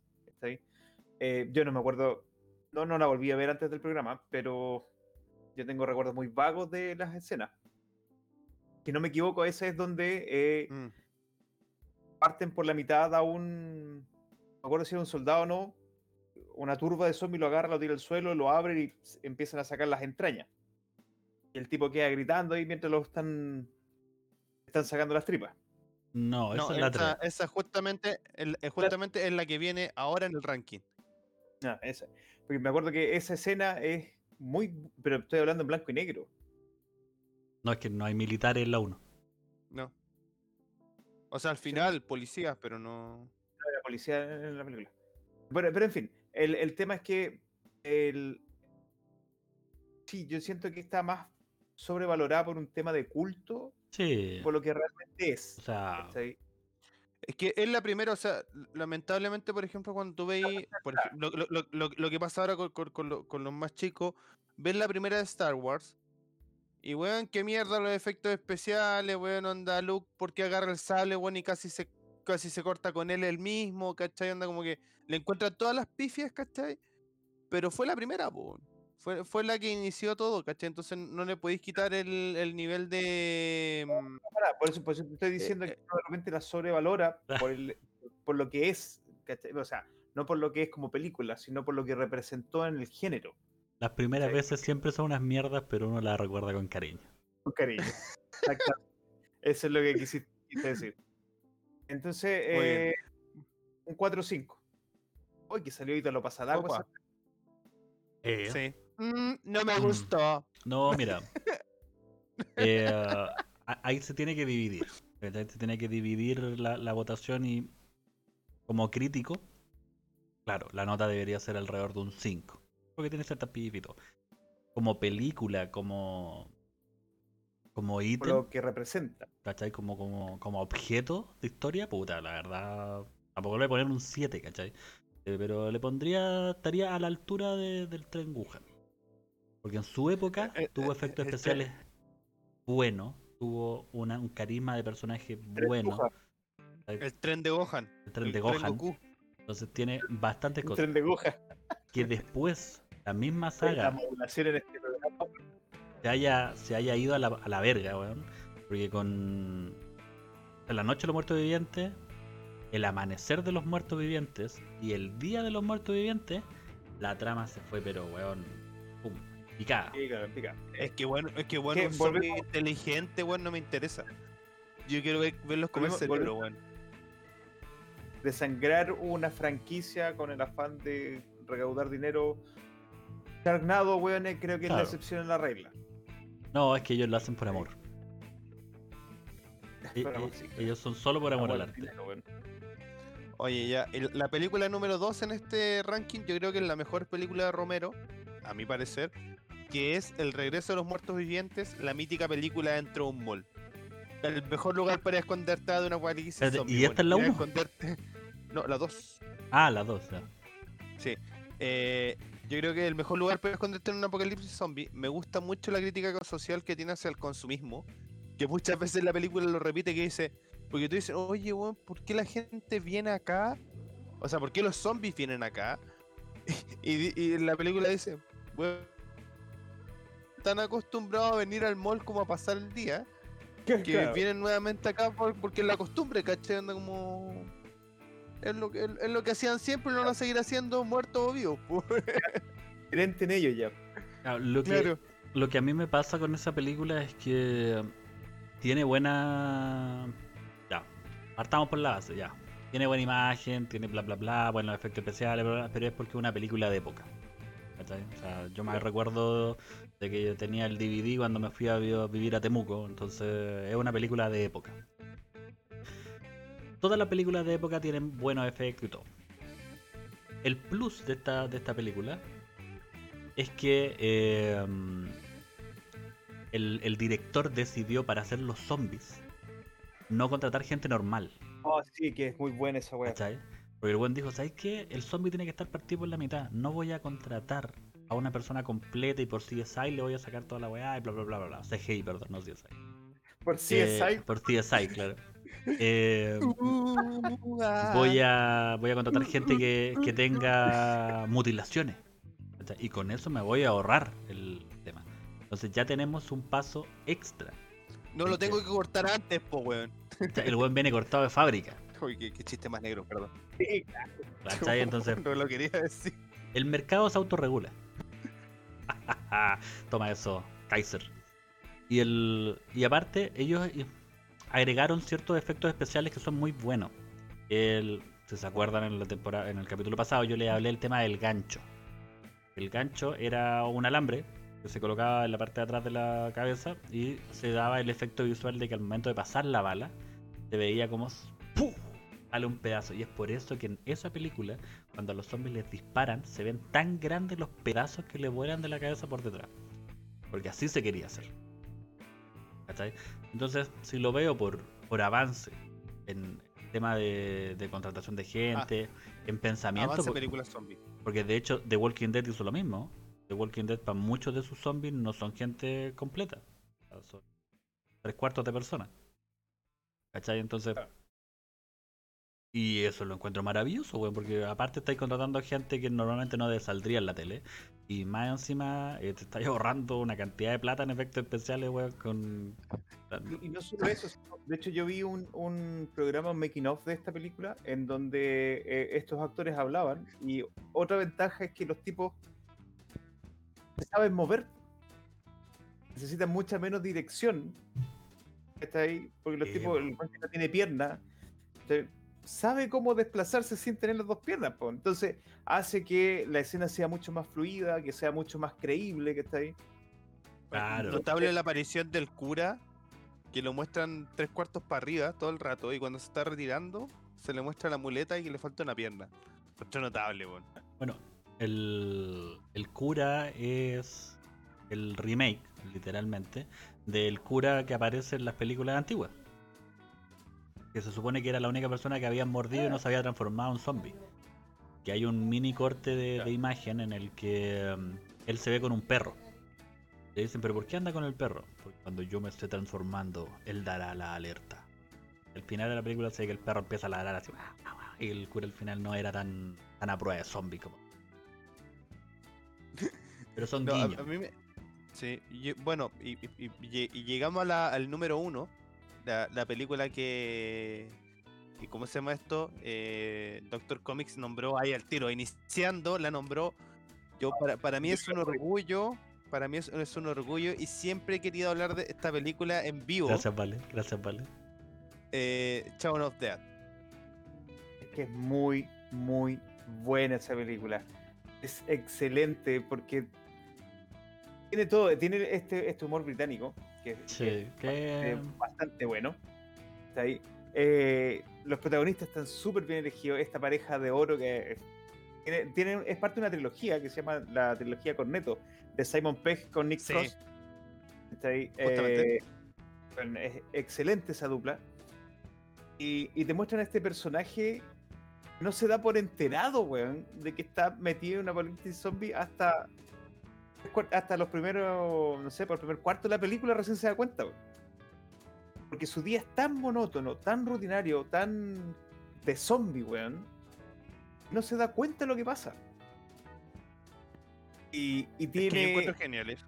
Eh, yo no me acuerdo, no, no la volví a ver antes del programa, pero yo tengo recuerdos muy vagos de las escenas. Si no me equivoco, esa es donde eh, Mm. parten por la mitad a un. No me acuerdo si era un soldado o no. Una turba de zombies lo agarra, lo tira al suelo, lo abren y empiezan a sacar las entrañas. Y el tipo queda gritando ahí mientras lo están. Están sacando las tripas. No, No, esa es la esa, 3. esa justamente, el- eh, justamente es la que viene ahora en el ranking. Ah, esa. Porque me acuerdo que esa escena es muy. Pero estoy hablando en blanco y negro. No, es que no hay militares en la 1. No. O sea, al final, policías, pero no. la policía en la película. Bueno, pero en fin, el, el tema es que el... sí, yo siento que está más sobrevalorada por un tema de culto, Sí. por lo que realmente es. O sea, ¿cachai? Es que es la primera, o sea, lamentablemente, por ejemplo, cuando tú veis, [laughs] por lo, lo- lo- lo- lo que pasa ahora con, con- con lo- con los más chicos, ves la primera de Star Wars, y weón, qué mierda los efectos especiales, weón, onda Luke, porque agarra el sable, weón, y casi se, casi se corta con él el mismo, ¿cachai? Onda como que le encuentra todas las pifias, ¿cachai? Pero fue la primera, po. Fue, fue la que inició todo, ¿cachai? Entonces no le podéis quitar el, el nivel de... mm, Por eso, por eso te estoy diciendo eh. que uno de repente la sobrevalora [laughs] por, el- por lo que es, ¿cachai? o sea, no por lo que es como película, sino por lo que representó en el género, las primeras veces siempre son unas mierdas, pero uno las recuerda con cariño. con cariño. Exactamente. [laughs] Eso es lo que quisiste decir. Entonces, eh, un 4-5. Hoy que salió Ítalo Pasadagua. Opa. esa- Eh, Sí. Mm, no me Mm. gustó. No, [laughs] mira. eh, ahí se tiene que dividir. Se tiene que dividir la, la votación y como crítico, claro, la nota debería ser alrededor de un 5. Porque tiene ciertas pifitos. Como película, como como ítem, lo que representa. ¿cachai? Como, como, como objeto de historia, puta, la verdad. Tampoco le voy a poner un 7, ¿cachai? Eh, pero le pondría, estaría a la altura de- del tren Wuhan. Porque en su época Eh, eh, tuvo eh, efectos el especiales buenos, tuvo una- un carisma de personaje bueno, El tren de Gohan. el tren el de tren Gohan. Goku. Entonces tiene bastantes cosas tren de Gohan. que después la misma La saga modulación en este programa. se haya, se haya ido a la, a la verga, weón. Porque con en la noche de los muertos vivientes, el amanecer de los muertos vivientes y el día de los muertos vivientes, la trama se fue, pero weón, picada. Pica, pica. Es que bueno, es que bueno, un zombie volvemos- inteligente, bueno, no me interesa. Yo quiero ver, verlos comer Volvemos- cerebro, volvemos- weón. Desangrar una franquicia con el afán de recaudar dinero. Sharknado, weón, eh, creo que es la excepción en la regla. No, es que ellos lo hacen por amor. [laughs] Por amor, sí, claro. ellos son solo por amor al al arte. dinero, weón. Oye, ya, el- la película número 2 en este ranking, yo creo que es la mejor película de Romero, a mi parecer, que es El regreso de los muertos vivientes, la mítica película dentro de un mall. El mejor lugar para esconderte de una zombie, ¿y esta es la ir a uno? esconderte- No, la 2. Ah, las dos, ya. Sí. Eh, yo creo que el mejor lugar para esconderte en un apocalipsis zombie. Me gusta mucho la crítica social que tiene hacia el consumismo. Que muchas veces la película lo repite que dice. Porque tú dices, oye, weón, ¿por qué la gente viene acá? O sea, ¿por qué los zombies vienen acá? [laughs] y, y la película dice, weón, están acostumbrados a venir al mall como a pasar el día. [laughs] Que Claro. vienen nuevamente acá por- porque es la costumbre, ¿cachai? Anda como. Es lo, que, es lo que hacían siempre y lo van a seguir haciendo muertos o vivos. [laughs] Crente en ello ya. Ah, Lo que, Claro. lo que a mí me pasa con esa película es que tiene buena. Ya, partamos por la base, ya. Tiene buena imagen, tiene bla bla bla, buenos efectos especiales, bla, bla, pero es porque es una película de época. ¿Cachai? O sea, yo me recuerdo de que yo tenía el DVD cuando me fui a vi- a vivir a Temuco, entonces es una película de época. Todas las películas de época tienen buenos efectos y todo. El plus de esta, de esta película es que eh, el, el director decidió para hacer los zombies no contratar gente normal, Oh, sí, que es muy buena esa weá. Porque el buen dijo, ¿sabes qué? El zombie tiene que estar partido por la mitad. No voy a contratar a una persona completa y por CSI le voy a sacar toda la weá y bla bla bla bla. bla. CGI, perdón, no CSI. Por Eh, CSI. por CSI, claro. [laughs] Eh, voy a voy a contratar gente que, que tenga mutilaciones. Y con eso me voy a ahorrar el tema. Entonces ya tenemos un paso extra. No lo tengo que cortar antes, po, weón. El buen viene cortado de fábrica. Uy, qué, qué chiste más negro, perdón. Sí, ¿cachai? Entonces [laughs] No lo quería decir. el mercado se autorregula. [laughs] Toma eso, Kaiser. Y el y aparte ellos eh, agregaron ciertos efectos especiales que son muy buenos. El, si se acuerdan en la temporada, en el capítulo pasado yo les hablé del tema del gancho. El gancho era un alambre que se colocaba en la parte de atrás de la cabeza y se daba el efecto visual de que al momento de pasar la bala se veía como ¡pum! Sale un pedazo. Y es por eso que en esa película, cuando a los zombies les disparan, se ven tan grandes los pedazos que le vuelan de la cabeza por detrás. Porque así se quería hacer. ¿Cachai? Entonces, si lo veo por, por avance en tema de, de contratación de gente, en pensamiento, Avance por- películas zombie. porque de hecho The Walking Dead hizo lo mismo. The Walking Dead para muchos de sus zombies no son gente completa. Son tres cuartos de personas. ¿Cachai? Entonces... Y eso lo encuentro maravilloso, weón, porque aparte estáis contratando gente que normalmente no saldría en la tele. Y más encima eh, te estáis ahorrando una cantidad de plata en efectos especiales, weón, con... Y, y no solo eso, sino- de hecho yo vi un, un programa un making of de esta película en donde eh, estos actores hablaban y otra ventaja es que los tipos saben mover. Necesitan mucha menos dirección. Está ahí, porque los Sí, tipos, po. el no tiene pierna, te- sabe cómo desplazarse sin tener las dos piernas. po. Entonces hace que la escena sea mucho más fluida, que sea mucho más creíble que está ahí. Claro. Notable la aparición del cura, que lo muestran tres cuartos para arriba todo el rato, y cuando se está retirando, se le muestra la muleta y que le falta una pierna. Esto es notable. Bueno, el, el cura es el remake, literalmente, del cura que aparece en las películas antiguas. Que se supone que era la única persona que habían mordido y no se había transformado en zombie. Que hay un mini corte de, de imagen en el que um, él se ve con un perro. Le dicen, pero ¿por qué anda con el perro? Porque cuando yo me esté transformando, él dará la alerta. Al final de la película se ve que el perro empieza a ladrar así. Y el cura al final no era tan, tan a prueba de zombie como. [laughs] Pero son No, a, guiños. a mí me- Sí, y- bueno, y, y- y- y- y llegamos a la- al número uno, la, la película que, que, ¿cómo se llama esto? Eh, Doctor Comics nombró ahí al tiro, iniciando, la nombró. Yo para, para mí es un orgullo, para mí es, es un orgullo y siempre he querido hablar de esta película en vivo, Gracias, Vale. Gracias, Vale. eh, Shaun of Dead. Es que es muy, muy buena esa película. Es excelente porque tiene todo, tiene este, este humor británico, que, que Sí, es que... bastante, bastante bueno. Está ahí. Eh, los protagonistas están súper bien elegidos. Esta pareja de oro que tiene, tiene- es parte de una trilogía que se llama la trilogía Corneto, de Simon Pegg con Nick Sí. Frost. Está ahí. Eh, es excelente esa dupla. Y, y te muestran a este personaje que no se da por enterado, weón, de que está metido en una apocalipsis zombie hasta, hasta los primeros, no sé, por el primer cuarto de la película recién se da cuenta. Porque su día es tan monótono, tan rutinario, tan de zombie, weón. No se da cuenta de lo que pasa. Y, y Es que yo tiene. encuentro genial eso.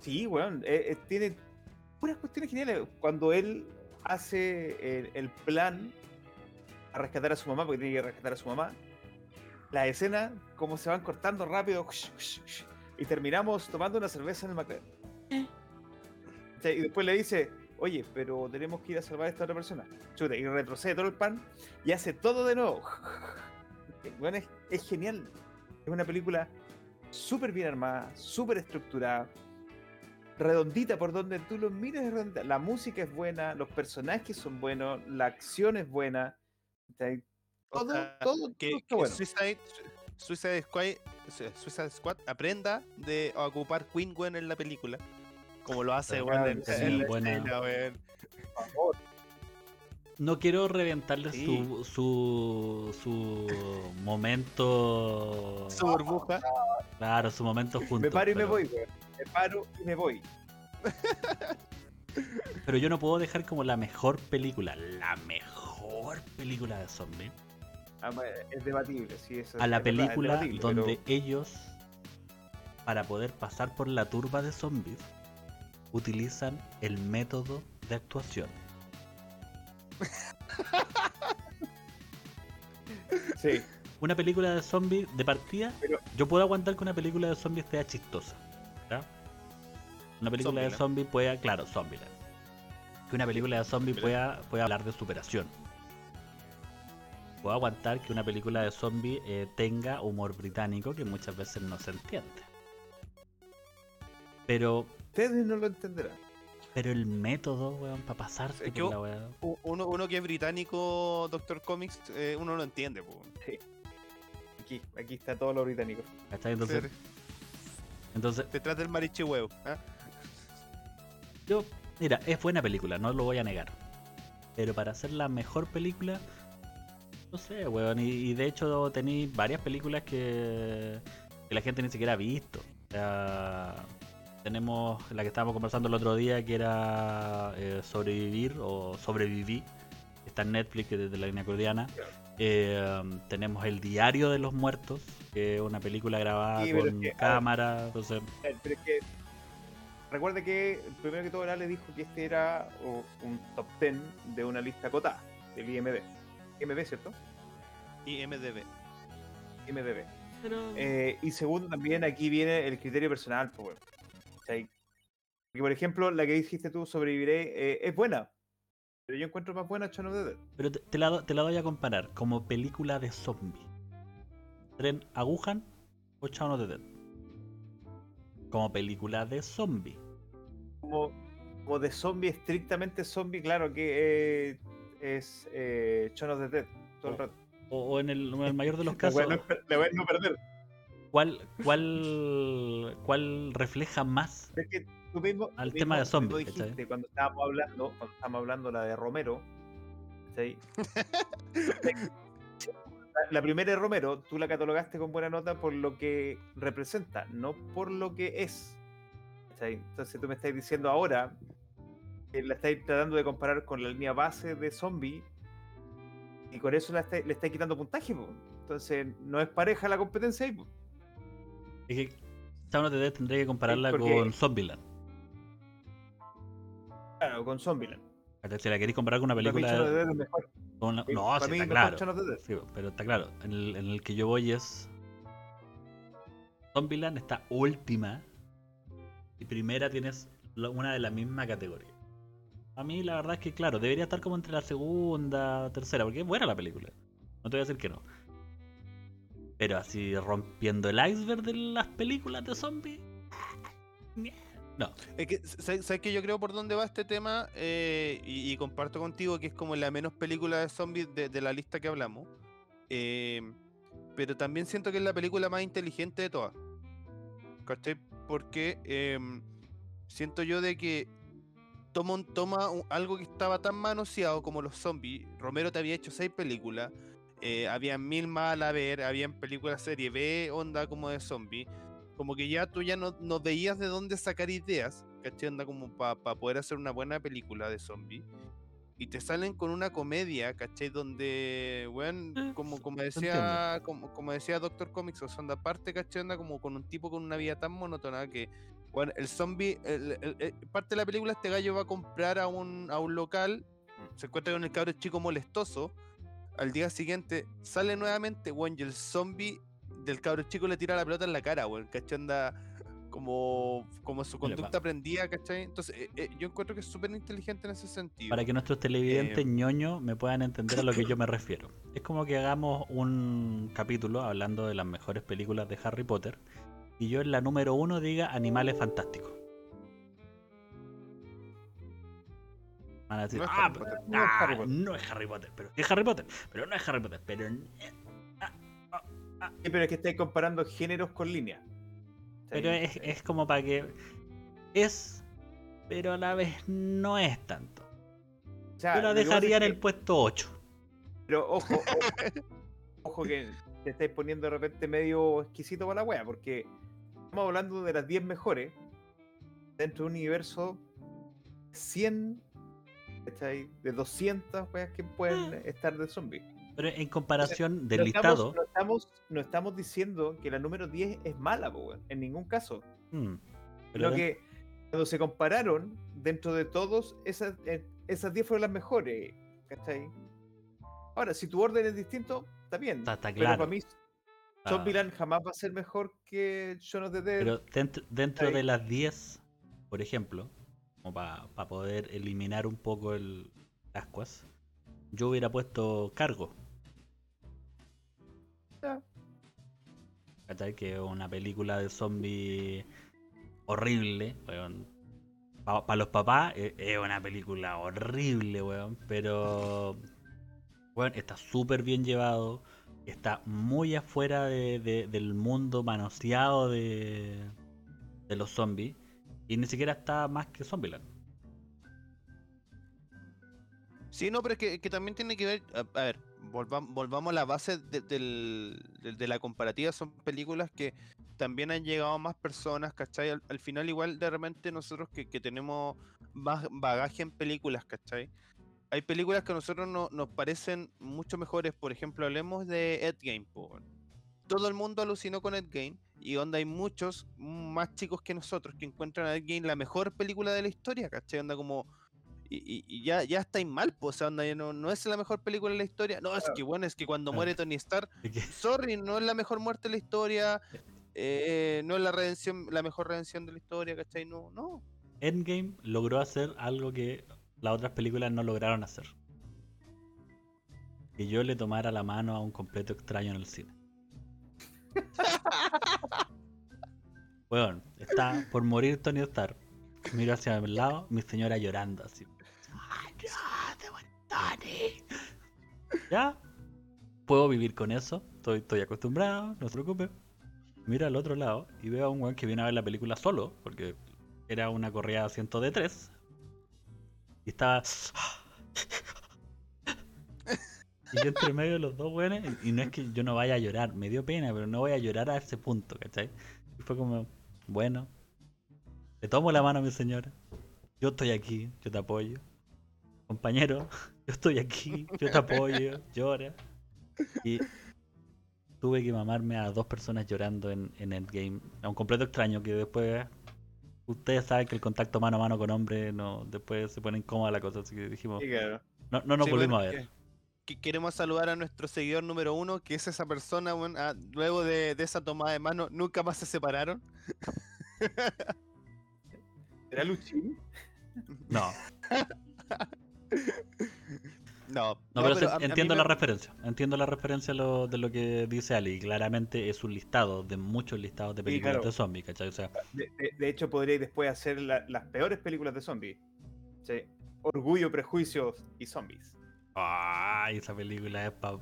Sí, weón. eh, eh, tiene puras cuestiones geniales. Cuando él hace el, el plan a rescatar a su mamá, porque tiene que rescatar a su mamá, la escena, como se van cortando rápido, [laughs] y terminamos tomando una cerveza en el McLaren. Sí, Y después le dice, oye, pero tenemos que ir a salvar a esta otra persona. Chuta, y retrocede todo el pan y hace todo de nuevo. [laughs] Bueno, es, es genial. Es una película súper bien armada, súper estructurada, redondita por donde tú lo mires. es redondita. La música es buena, los personajes son buenos, la acción es buena. Todo, todo, que, todo está bueno. Suicide, Suicide Squad, Suicide Squad aprenda de a ocupar Queen Gwen en la película. Como lo hace Claro, weón, en, sí, en la. No quiero reventarle Sí. su, su, su momento. Su burbuja. Claro, su momento juntos. Me paro y me pero- voy, weón. Me paro y me voy. Pero yo no puedo dejar como la mejor película, la mejor película de zombies, Es debatible, sí. Eso a la es película donde pero- ellos, para poder pasar por la turba de zombies, utilizan el método de actuación. [laughs] Sí. Una película de zombies de partida, Pero- yo puedo aguantar que una película de zombies sea chistosa. Una película de zombies pueda, claro, Zombieland. Que una película de zombies pueda, pueda hablar de superación. Puedo aguantar que una película de zombies eh, tenga humor británico que muchas veces no se entiende. Pero, Ustedes no lo entenderán. pero el método, weón, para que por la weá. U- Uno, uno que es británico, Doctor Comics, eh, uno lo entiende, po. Aquí, aquí está todo lo británico. ¿cachai? Entonces, Te- entonces Detrás del marichi huevo. ¿ah? Yo, mira, es buena película, no lo voy a negar. Pero para hacer la mejor película, no sé, weón. Y, y de hecho tenéis varias películas que, que la gente ni siquiera ha visto. O sea, tenemos la que estábamos conversando el otro día, que era eh, Sobrevivir o Sobreviví. Está en Netflix, que es de la línea coreana. Eh, tenemos El Diario de los Muertos, que es una película grabada Sí, con que, ver. cámara. Entonces, Eh, Pero es que. Recuerde que primero que todo Ale dijo que este era un top 10 de una lista acotada del IMD. IMD, ¿cierto? Y MDB. IMDB. pero- Eh, y segundo, también aquí viene el criterio personal. Pues. ¿Cachai? Porque, por ejemplo, la que dijiste tú, Sobreviviré, eh, es buena. Pero yo encuentro más buena Shaun of the Dead. Pero te, te la, do- te la doy a comparar como película de zombie. Tren Agujan o Shaun of the Dead. Como película de zombie. Como, como de zombie, estrictamente zombie, claro que eh, es eh, Shaun of the Dead. Todo el rato. O, o en, el, en el mayor de los [laughs] casos, wea no, la wea es no perder. ¿cuál, cuál, ¿cuál refleja más? Es que tú mismo, Al tú tema de mismo- zombies, tú dijiste cuando estábamos hablando, cuando estábamos hablando la de Romero, ¿cachai? [laughs] la, primera de Romero, tú la catalogaste con buena nota por lo que representa, no por lo que es. ¿cachai? Entonces tú me estás diciendo ahora la estáis tratando de comparar con la línea base de zombie y con eso la estáis- le estáis quitando puntaje. po. Entonces no es pareja la competencia ahí. Es que Shaun of the Dead tendría que compararla porque- con Zombieland. Claro, con Zombieland. Si la queréis comparar con una Para mí, película. Es mejor. con Sí, No, sí, está claro. Sí, pero está claro. En el, en el que yo voy es. Zombieland está última. Y primera tienes una de la misma categoría. A mí la verdad es que, claro, debería estar como entre la segunda, tercera, porque es buena la película. No te voy a decir que no. Pero así rompiendo el iceberg de las películas de zombies. No. Es que, sa- ¿sabes que yo creo por dónde va este tema? Eh, y, comparto contigo que es como la menos película de zombies de, la lista que hablamos. Eh, pero también siento que es la película más inteligente de todas. ¿Cachai? Porque em, siento yo de que toma, toma algo que estaba tan manoseado como los zombies. Romero te había hecho seis películas. Eh, habían mil más a ver, habían películas serie B, onda como de zombies como que ya tú ya no, no veías de dónde sacar ideas, ¿cachai? Onda como para poder hacer una buena película de zombie. Y te salen con una comedia, ¿cachai? Donde, weón, Eh, como, como decía, como, como decía Doctor Comics, o sea, onda aparte, ¿cachai? Onda como con un tipo con una vida tan monótona que, bueno, el zombie, el- el- el- parte de la película, este gallo va a comprar a un, a un local, se encuentra con el cabro chico molestoso, al día siguiente sale nuevamente, weón, y el zombie del cabro chico le tira la pelota en la cara, weón, ¿cachai? Anda como, como su conducta aprendía, ¿cachai? Entonces, eh, eh, yo encuentro que es súper inteligente en ese sentido. Para que nuestros televidentes Eh, ñoños me puedan entender a lo que yo me [laughs] refiero. Es como que hagamos un capítulo hablando de las mejores películas de Harry Potter y yo en la número uno diga Animales Fantásticos. Van a decir, No es ah, Harry pero- Potter. No es Harry ah, Potter". no es Harry Potter, pero es Harry Potter, pero no es Harry Potter, pero Sí, pero es que estáis comparando géneros con líneas. Pero es, es como para que es, pero a la vez no es tanto. O sea, Yo la dejaría en que- el puesto 8. Pero ojo, ojo, [laughs] ojo que te estáis poniendo de repente medio exquisito para la wea, porque estamos hablando de las 10 mejores dentro de un universo 100, ¿cachai? de 200 weas que pueden estar de zombies. Pero en comparación del no listado, Estamos, no, estamos, no estamos diciendo que la número 10 es mala, weón, en ningún caso. mm, pero que cuando se compararon, dentro de todos, esas, eh, esas 10 fueron las mejores. ¿Cachai? Ahora, si tu orden es distinto, está bien. Está- está Pero claro. para mí, ah, Zombieland jamás va a ser mejor que Shaun of the Dead. pero dentro, dentro de las 10, por ejemplo, como para poder eliminar un poco el ascuas, yo hubiera puesto cargo. ¿Cachai? Que una película de zombie horrible, weón. Para los papás eh, es una película horrible, weón. Pero, weón, está súper bien llevado. Está muy afuera de- de- del mundo manoseado de, de los zombies. Y ni siquiera está más que Zombieland. Sí, no, pero es que, que también tiene que ver, a ver, volvam- volvamos a la base de, de- la comparativa, son películas que también han llegado a más personas, ¿cachai? Al, al final igual de repente nosotros que, que tenemos más bagaje en películas, ¿cachai? Hay películas que a nosotros no- nos parecen mucho mejores, por ejemplo, hablemos de Endgame, po, weón. todo el mundo alucinó con Endgame y donde hay muchos más chicos que nosotros que encuentran a Endgame la mejor película de la historia, ¿cachai? Onda como y, ya, ya estáis mal, pues, o sea, onda, no, no es la mejor película de la historia. No, es que bueno, es que cuando muere Tony Stark, [laughs] sorry, no es la mejor muerte de la historia, eh, no es la redención, la mejor redención de la historia, ¿cachai? No, no. Endgame logró hacer algo que las otras películas no lograron hacer. Que yo le tomara la mano a un completo extraño en el cine. [laughs] Weón, está por morir Tony Stark. Miro hacia el lado, mi señora llorando así. ¡Ay, ya, te Tony! Ya, puedo vivir con eso. Estoy, estoy acostumbrado, no se preocupe. Miro al otro lado y veo a un weón que viene a ver la película solo, porque era una corrida de asiento de tres. Y estaba. Y entre medio de los dos weones, y no es que yo no vaya a llorar, me dio pena, pero no voy a llorar a ese punto, ¿cachai? Y fue como, bueno, le tomo la mano mi señora, yo estoy aquí, yo te apoyo. Compañero, [laughs] yo estoy aquí, yo te apoyo, llora. Y tuve que mamarme a dos personas llorando en, en Endgame. A un completo extraño que después. Ustedes saben que el contacto mano a mano con hombre no, después se pone incómoda la cosa, así que dijimos, Sí, claro. no, no nos Sí, volvimos a bueno, ver. que- que queremos saludar a nuestro seguidor número uno, que es esa persona, weón, ah, luego de, de esa tomada de mano, nunca más se separaron. ¿Será Luchín? No, [laughs] No, no, pero, mí entiendo me- la referencia. Entiendo la referencia lo- de lo que dice Ali. Claramente es un listado de muchos listados de Sí, películas claro. de zombies, ¿cachai? O sea, De, de- de hecho, podríais después hacer la- las peores películas de zombies. Sí. Orgullo, prejuicios y zombies. ¡ay! Esa película es para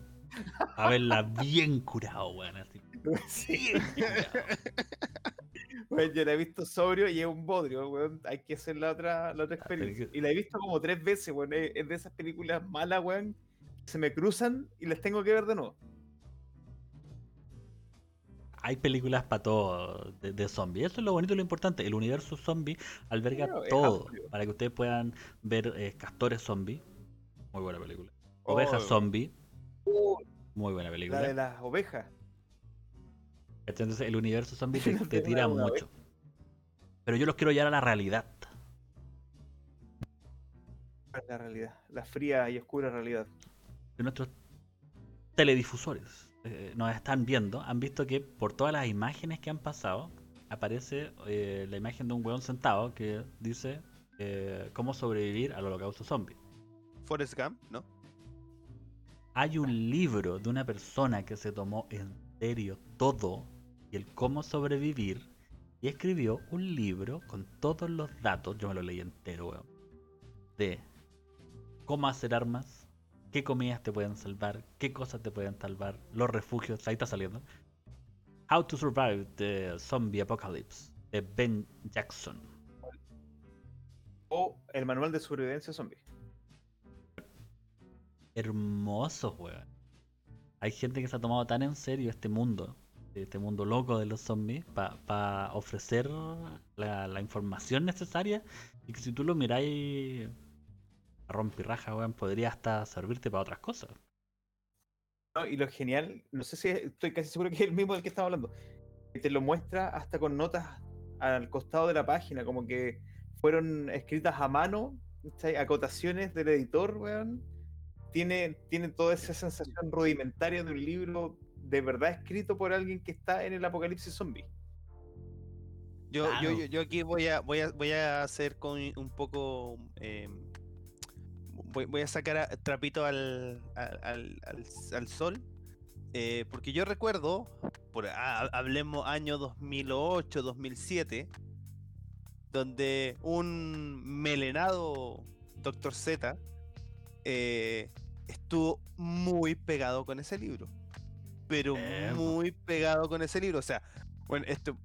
verla bien curado, weón. Así. [laughs] Sí. Bueno, yo la he visto sobrio y es un bodrio, weón. Hay que hacer la otra, la otra Ah, experiencia. Y la he visto como tres veces, weón. Es, de esas películas malas, weón. Se me cruzan y las tengo que ver de nuevo. Hay películas para todo de, de zombies. Eso es lo bonito y lo importante. El universo zombie alberga Claro, todo para que ustedes puedan ver eh, castores zombie. Muy buena película. Ovejas Oh, zombie. uh, Muy buena la película. de las ovejas. Entonces el universo zombie te, [laughs] tira mucho. Pero yo los quiero llevar a la realidad. La realidad. La fría y oscura realidad. Que nuestros teledifusores eh, nos están viendo, han visto que por todas las imágenes que han pasado, aparece eh, la imagen de un weón sentado que dice eh, cómo sobrevivir al holocausto zombie. Forrest Gump, ¿no? Hay un libro de una persona que se tomó en serio todo y el cómo sobrevivir y escribió un libro con todos los datos, yo me lo leí entero, weón, de cómo hacer armas, qué comidas te pueden salvar, qué cosas te pueden salvar, los refugios, ahí está saliendo. How to Survive the Zombie Apocalypse de Ben Jackson. O el manual de supervivencia zombie. hermosos, weón. Hay gente que se ha tomado tan en serio este mundo, este mundo loco de los zombies, para ofrecer la, la información necesaria y que si tú lo miráis a rompirraja, weón, podría hasta servirte para otras cosas. ¿no? Y lo genial, no sé si es- estoy casi seguro que es el mismo del que estaba hablando. que Te lo muestra hasta con notas al costado de la página, como que fueron escritas a mano, ¿cachai? acotaciones del editor, weón. Tiene, tiene toda esa sensación rudimentaria de un libro de verdad escrito por alguien que está en el apocalipsis zombie. Yo, yo, Claro. yo, yo aquí voy a, voy a, voy a hacer con un poco. eh, voy, voy a sacar a- trapito al, al, al- al- al sol. eh, porque yo recuerdo, por, ha- hablemos año 2008, 2007, donde un melenado Dr. Z eh, estuvo muy pegado con ese libro. Pero Eh, muy pegado con ese libro. O sea, bueno, esto,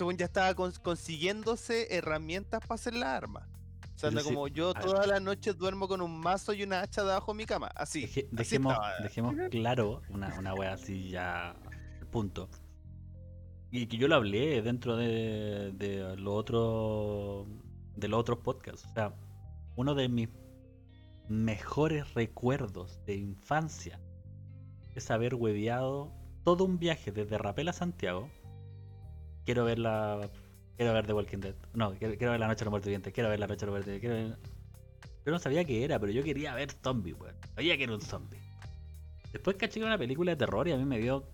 weón ya estaba cons- consiguiéndose herramientas para hacer la arma. O sea, sí, como yo todas las noches duermo con un mazo y una hacha debajo de mi cama. Así. Deje- dejemos, dejemos claro una, una wea así ya punto. Y que yo lo hablé dentro de, de lo otro de los otros podcasts. O sea, uno de mis mejores recuerdos de infancia es haber hueveado todo un viaje desde Rapel a Santiago. Quiero ver la. Quiero ver The Walking Dead. No, quiero, ver La Noche de los Muertos Vivientes. Quiero ver La Noche de los Muertos Vivientes. Yo no sabía qué era, pero yo quería ver zombie, weón. Sabía que era un zombie. Después caché que una película de terror y a mí me dio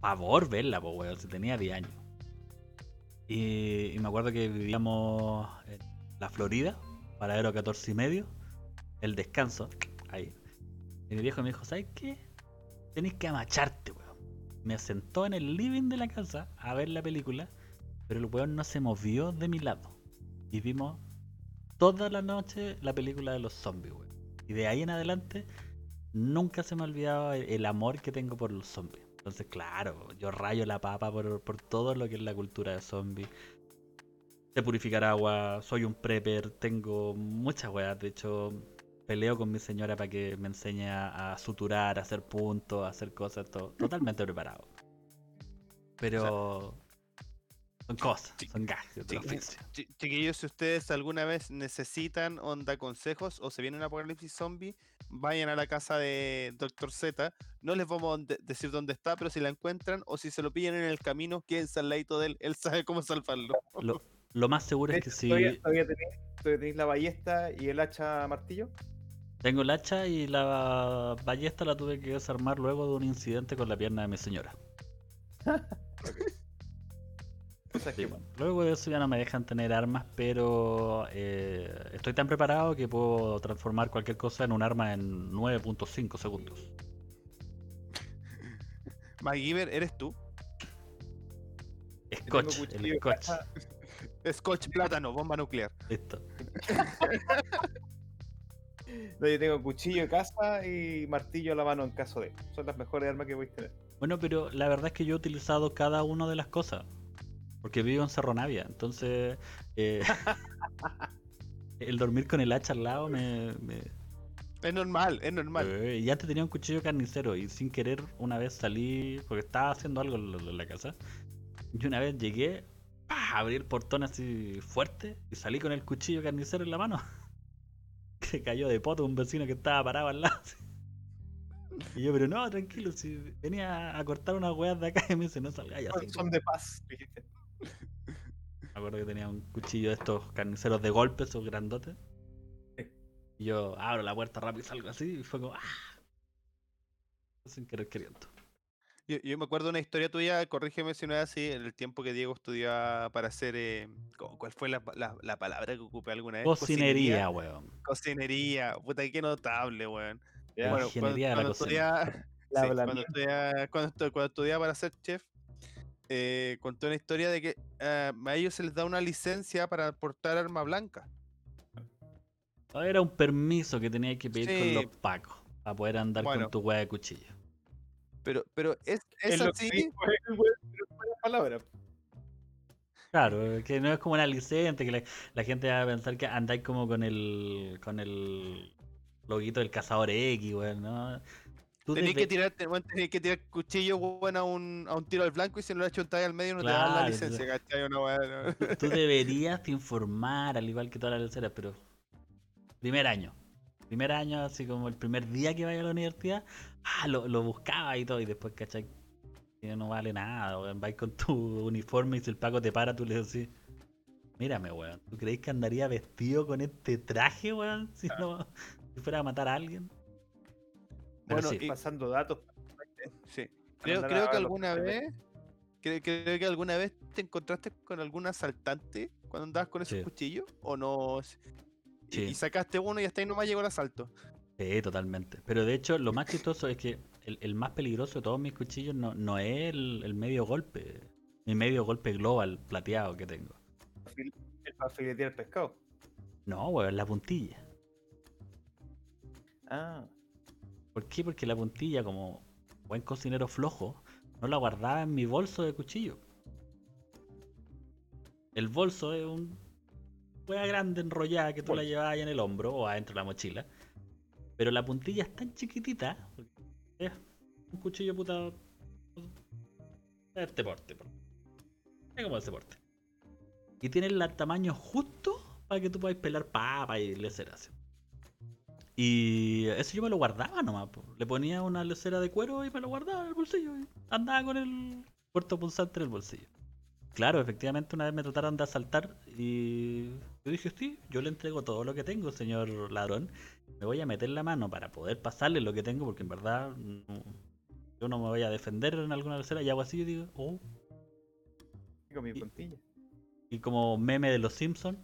pavor verla, po, weón. Si tenía 10 años. Y, y me acuerdo que vivíamos en la Florida, paradero 14 y medio, el descanso, ahí. Y mi viejo me dijo, ¿sabes qué? Tenés que amacharte, weón. Me sentó en el living de la casa a ver la película, pero el weón no se movió de mi lado. Y vimos toda la noche la película de los zombies, weón. Y de ahí en adelante, nunca se me ha olvidado el, amor que tengo por los zombies. Entonces, claro, yo rayo la papa por, por todo lo que es la cultura de zombies. Sé purificar agua, soy un prepper, tengo muchas weas. De hecho, peleo con mi señora para que me enseñe a, a suturar, a hacer puntos, a hacer cosas, todo, totalmente preparado. Pero son cosas, son. Chi- Chiquillos, si ustedes alguna vez necesitan onda consejos o se viene un apocalipsis zombie, vayan a la casa de Dr. Z. No les vamos a de- decir dónde está, pero si la encuentran o si se lo pillan en el camino, quédense al ladito de él. Él sabe cómo salvarlo. Lo, lo más seguro es que si ¿Todavía, todavía tenéis la ballesta y el hacha martillo? Tengo el hacha y la ballesta la tuve que desarmar luego de un incidente con la pierna de mi señora. Sí, bueno, luego de eso ya no me dejan tener armas, pero eh, estoy tan preparado que puedo transformar cualquier cosa en un arma en 9.5 segundos. [laughs] MacGyver, ¿eres tú? Scotch, el scotch. [laughs] Scotch plátano, bomba nuclear. Listo. [laughs] No, yo tengo cuchillo de caza y martillo a la mano en caso de. Son las mejores armas que podéis tener. Bueno, pero la verdad es que yo he utilizado cada una de las cosas. Porque vivo en Cerro Navia, entonces eh, [laughs] el dormir con el hacha al lado me, me- Es normal, es normal. Eh, y antes tenía un cuchillo carnicero y sin querer una vez salí, porque estaba haciendo algo en la, en la casa, y una vez llegué, ¡pah! abrí el portón así fuerte y salí con el cuchillo carnicero en la mano. [laughs] [laughs] Que cayó de poto un vecino que estaba parado al lado. Y yo, pero no, tranquilo, si venía a cortar unas weas de acá y me dice, no salgáis así. Son, son de paz, dijiste. Me acuerdo que tenía un cuchillo de estos carniceros de golpe, esos grandotes. Sí. Y yo abro la puerta rápido y salgo así y fue como ¡ah! Sin querer queriendo. Yo, yo me acuerdo de una historia tuya, corrígeme si no es así, en el tiempo que Diego estudiaba para hacer. eh, ¿Cuál fue la, pa- la- la palabra que ocupé alguna vez? Cocinería, weón. Cocinería, puta, qué notable, weón. Ya. Bueno, Ingeniería de la cocina. estudiaba, [laughs] La sí, habla cuando, estudiaba, cuando, estu- cuando estudiaba para ser chef, eh, contó una historia de que eh, a ellos se les da una licencia para portar arma blanca. Era un permiso que tenía que pedir Sí. con los pacos para poder andar Bueno. con tu weá de cuchillo. Pero, pero es, es así. palabras. Claro, que no es como una licencia, que la, la gente va a pensar que andáis como con el con el loguito del cazador X, weón, ¿no? Tú Tenés que tirar, te- bueno, tenés que tirar cuchillo weón, a un, a un tiro al blanco y si no lo achuntáis al medio no te dan la Claro, licencia, ¿cachai? ¿no? Tú [laughs] deberías informar, al igual que todas las leceras, pero. Primer año. Primer año, así como el primer día que vaya a la universidad, ah, lo, lo buscaba y todo, y después, ¿cachai? Que no vale nada, weón. Vais con tu uniforme y si el Paco te para, tú le decís, mírame, weón. ¿Tú creéis que andaría vestido con este traje, weón? [laughs] Si, no, si fuera a matar a alguien. Pero Bueno, sí, y- Pasando datos. Sí. Creo, que alguna vez. Creo, creo que alguna vez te encontraste con algún asaltante cuando andabas con esos Sí. cuchillos. ¿O no? Y, Sí. y sacaste uno y hasta ahí nomás llegó el asalto. Sí, totalmente. Pero de hecho, lo más chistoso es que el, el más peligroso de todos mis cuchillos no, no es el, el medio golpe. Mi medio golpe global plateado que tengo. El para filetear el pescado. No, weón, la puntilla. Ah. ¿Por qué? Porque la puntilla, como buen cocinero flojo, no la guardaba en mi bolso de cuchillo. El bolso es un hueá grande enrollada que tú la llevas ahí en el hombro o adentro de la mochila. Pero la puntilla es tan chiquitita, es un cuchillo puta. Este porte, por- es como ese porte. Y tiene el tamaño justo para que tú puedas pelar papa y leceras. Y eso yo me lo guardaba nomás. po. Le ponía una lecera de cuero y me lo guardaba en el bolsillo. Y andaba con el puerto punzante en el bolsillo. Claro, efectivamente una vez me trataron de asaltar y yo dije, sí, yo le entrego todo lo que tengo, señor ladrón. Me voy a meter la mano para poder pasarle lo que tengo porque en verdad no- yo no me voy a defender en alguna lecera y hago así y digo, oh. Con mi Y- puntilla. Y como meme de los Simpsons,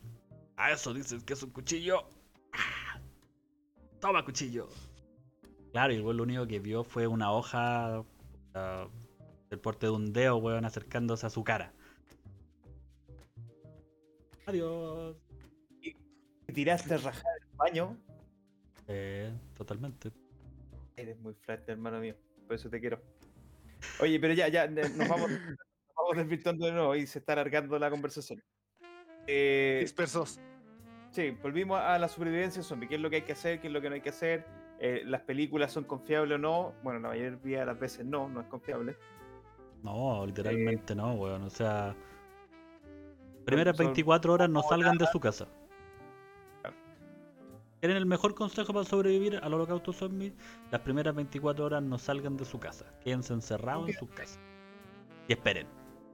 a eso dices que es un cuchillo. ¡Ah! Toma cuchillo. Claro, y weón lo único que vio fue una hoja del porte de un dedo, weón, acercándose a su cara. Adiós. Y tiraste a rajar el baño. Eh, totalmente. Eres muy flat, hermano mío. Por eso te quiero. Oye, pero ya, ya, ne- nos vamos, nos vamos desvirtuando de nuevo y se está alargando la conversación. Eh, Dispersos. sí, volvimos a la supervivencia zombie. ¿Qué es lo que hay que hacer? ¿Qué es lo que no hay que hacer? Eh, ¿Las películas son confiables o no? Bueno, la mayoría de las veces no, no es confiable. No, literalmente no, weón. O sea, primeras son 24 horas no salgan de su casa. Tienen el mejor consejo para sobrevivir al holocausto zombie. Las primeras 24 horas no salgan de su casa. Quédense encerrados en sus casas. Y esperen.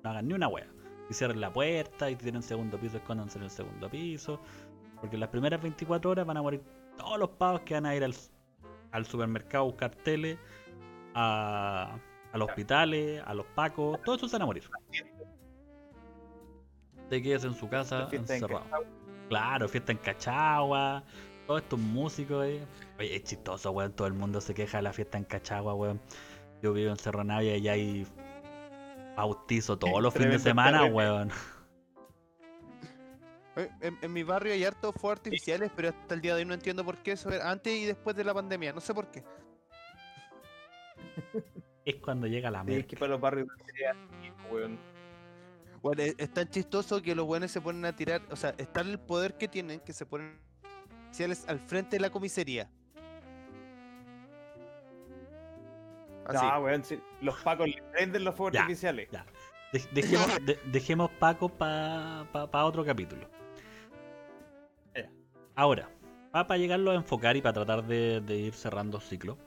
No hagan ni una wea. Y cierren la puerta. Y si tienen segundo piso, escóndanse en el segundo piso. Porque las primeras 24 horas van a morir todos los pavos que van a ir al, al supermercado a buscar tele. A, a los hospitales, a los pacos. Todos esos se van a morir. Te quedes en su casa en encerrado. Claro, fiesta en Cachagua. Todos estos músicos, eh. Oye, es chistoso, weón. Todo el mundo se queja de la fiesta en Cachagua, weón. Yo vivo en Cerro Navia y hay bautizo todos los fines de semana, carrete. weón. En, en mi barrio hay hartos fuegos artificiales, pero hasta el día de hoy no entiendo por qué eso era antes y después de la pandemia. No sé por qué. Es cuando llega la Sí, es que para los barrios sería así, weón. Bueno, es, es tan chistoso que los buenos se ponen a tirar. O sea, está el poder que tienen que se ponen artificiales al frente de la comisaría. Así. No, weón, sí, los pacos le prenden los fuegos Ya, artificiales. ya. De- dejemos, de- dejemos Paco para otro capítulo. Ahora, para llegarlo a enfocar y para tratar de, de ir cerrando ciclo,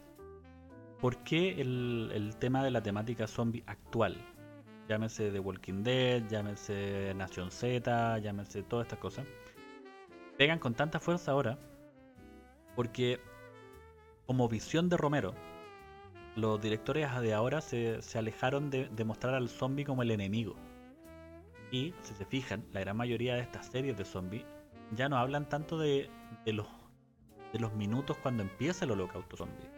¿por qué el, el tema de la temática zombie actual? Llámese The Walking Dead, llámese Nación Z, llámese todas estas cosas. Pegan con tanta fuerza ahora porque como visión de Romero, los directores de ahora se, alejaron de, mostrar al zombie como el enemigo. Y, si se fijan, la gran mayoría de estas series de zombies ya no hablan tanto de los, de los minutos cuando empieza el holocausto zombie.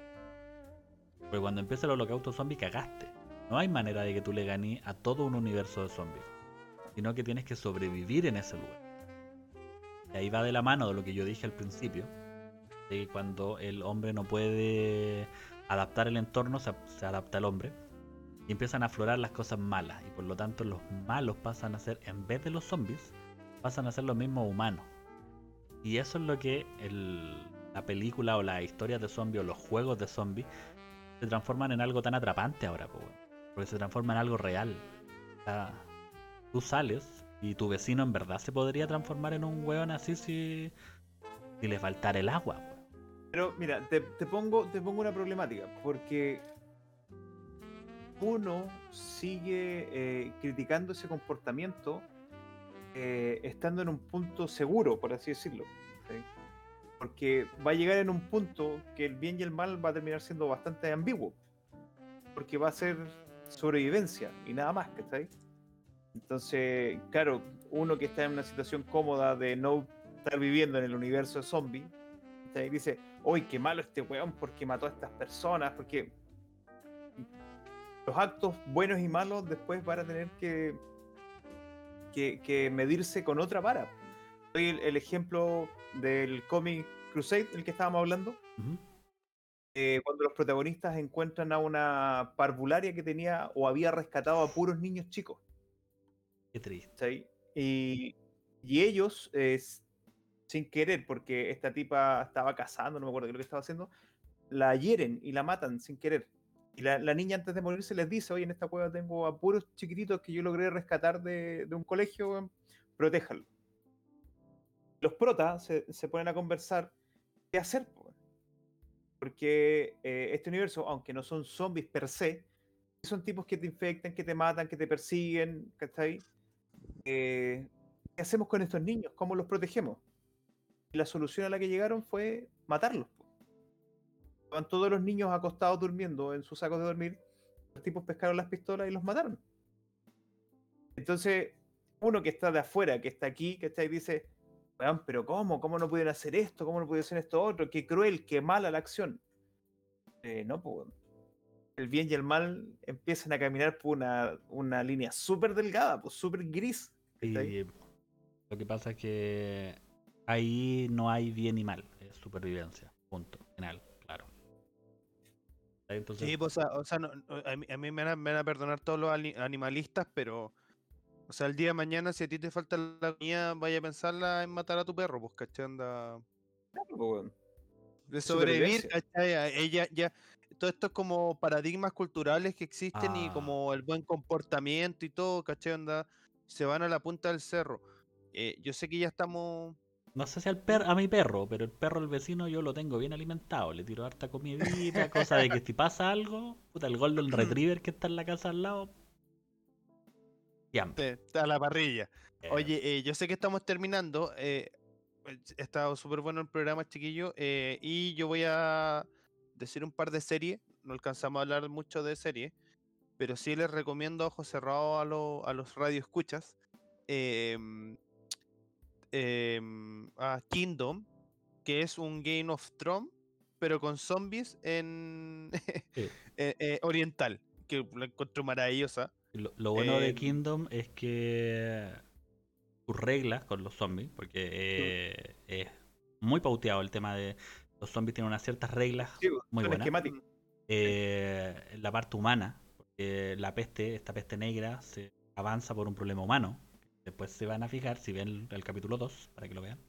Porque cuando empieza el holocausto zombie cagaste. No hay manera de que tú le ganes a todo un universo de zombies. Sino que tienes que sobrevivir en ese lugar. Y ahí va de la mano de lo que yo dije al principio. De que cuando el hombre no puede adaptar el entorno, se, adapta al hombre. Y empiezan a aflorar las cosas malas. Y por lo tanto los malos pasan a ser, en vez de los zombies, pasan a ser los mismos humanos. Y eso es lo que el- la película o las historias de zombies o los juegos de zombies se transforman en algo tan atrapante ahora, weón. Porque se transforma en algo real. O sea, tú sales y tu vecino en verdad se podría transformar en un weón así si, si le faltara el agua. Pero mira, te, pongo, te pongo una problemática, porque uno sigue eh, criticando ese comportamiento eh, estando en un punto seguro, por así decirlo. Porque va a llegar en un punto que el bien y el mal va a terminar siendo bastante ambiguo. Porque va a ser sobrevivencia y nada más, ¿cachai? Entonces, claro, uno que está en una situación cómoda de no estar viviendo en el universo zombie, ¿cachai? dice, uy, qué malo este weón porque mató a estas personas, porque los actos buenos y malos después van a tener que, que, que medirse con otra vara. El, el ejemplo del cómic Crusade, el que estábamos hablando, Ujú. Eh, cuando los protagonistas encuentran a una parvularia que tenía o había rescatado a puros niños chicos. Qué triste. ¿cachai? Y, y ellos, eh, sin querer, porque esta tipa estaba cazando, no me acuerdo qué es lo que estaba haciendo, la hieren y la matan sin querer. Y la, la niña antes de morirse les dice, oye, en esta cueva tengo a puros chiquititos que yo logré rescatar de, de un colegio, protéjanlo. Los protas se, se ponen a conversar qué hacer. Porque eh, este universo, aunque no son zombies per se, son tipos que te infectan, que te matan, que te persiguen, ¿cachai? eh, ¿qué hacemos con estos niños? ¿Cómo los protegemos? Y la solución a la que llegaron fue matarlos. Estaban todos los niños acostados durmiendo en sus sacos de dormir. Los tipos pescaron las pistolas y los mataron. Entonces, uno que está de afuera, que está aquí, que está ahí, dice, "Weón, pero ¿cómo? ¿Cómo no pudieron hacer esto? ¿Cómo no pudieron hacer esto otro? Qué cruel, qué mala la acción. Eh, no, pues. El bien y el mal empiezan a caminar por una, una línea súper delgada, pues súper gris. Y lo que pasa es que ahí no hay bien y mal, es supervivencia, punto, final, claro. Entonces, Sí, pues, o sea, no- no, a mí, a mí me, van a, me van a perdonar todos los ani- animalistas, pero. O sea, el día de mañana, si a ti te falta la comida, vaya a pensarla en matar a tu perro, pues, ¿cachai? Anda. Claro, pues. De sobrevivir. ¿cachai? Ella ya. Todo esto es como paradigmas culturales que existen y Ah. como el buen comportamiento y todo, ¿cachai? Anda, se van a la punta del cerro. Eh, yo sé que ya estamos no sé si al perro, a mi perro, pero el perro del vecino yo lo tengo bien alimentado. Le tiro harta comidita, cosa de que si pasa algo, puta, el Golden [clears throat] Retriever que está en la casa al lado. A la parrilla. Oye, eh, yo sé que estamos terminando. Eh, ha estado súper bueno el programa, chiquillo. eh, y yo voy a decir un par de series. No alcanzamos a hablar mucho de series. Pero sí les recomiendo a ojos cerrados a, lo- a los radioescuchas. em, em, a Kingdom, que es un Game of Thrones, pero con zombies en Sí. eh, [laughs] eh, oriental. Que la encuentro maravillosa. Lo, lo bueno de Em, Kingdom es que tus reglas con los zombies, porque eh, es muy pauteado el tema de los zombies tienen unas ciertas reglas Sí, muy buenas. Eh, la parte humana, porque la peste, esta peste negra, se avanza por un problema humano. Después se van a fijar, si ven el, el capítulo 2, para que lo vean.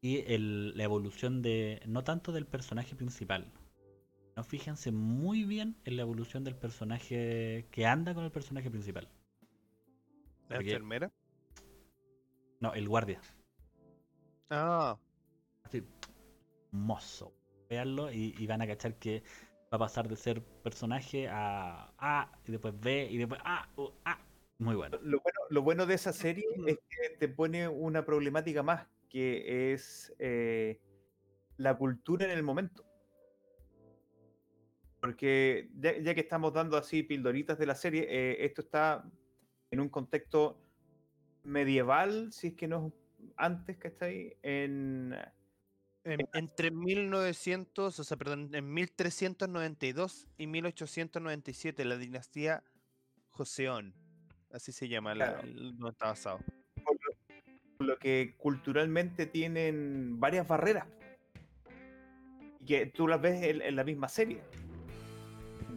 Y el- la evolución de, no tanto del personaje principal, no fíjense muy bien en la evolución del personaje que anda con el personaje principal. La Porque- enfermera. No, el guardia. Ah, Así, mozo. Veanlo y, y van a cachar que va a pasar de ser personaje a A y después B y después A, A. Muy bueno. Lo bueno, lo bueno de esa serie es que te pone una problemática más, que es eh, la cultura en el momento. Porque ya, ya que estamos dando así pildoritas de la serie, eh, esto está en un contexto medieval, si es que no es antes, ¿cachai? En, en- entre 1900, o sea, perdón, en 1392 y 1897, la dinastía Joseón. Así se llama, la, Claro. donde está basado. por lo, por lo que culturalmente tienen varias barreras. Y que tú las ves en, en la misma serie.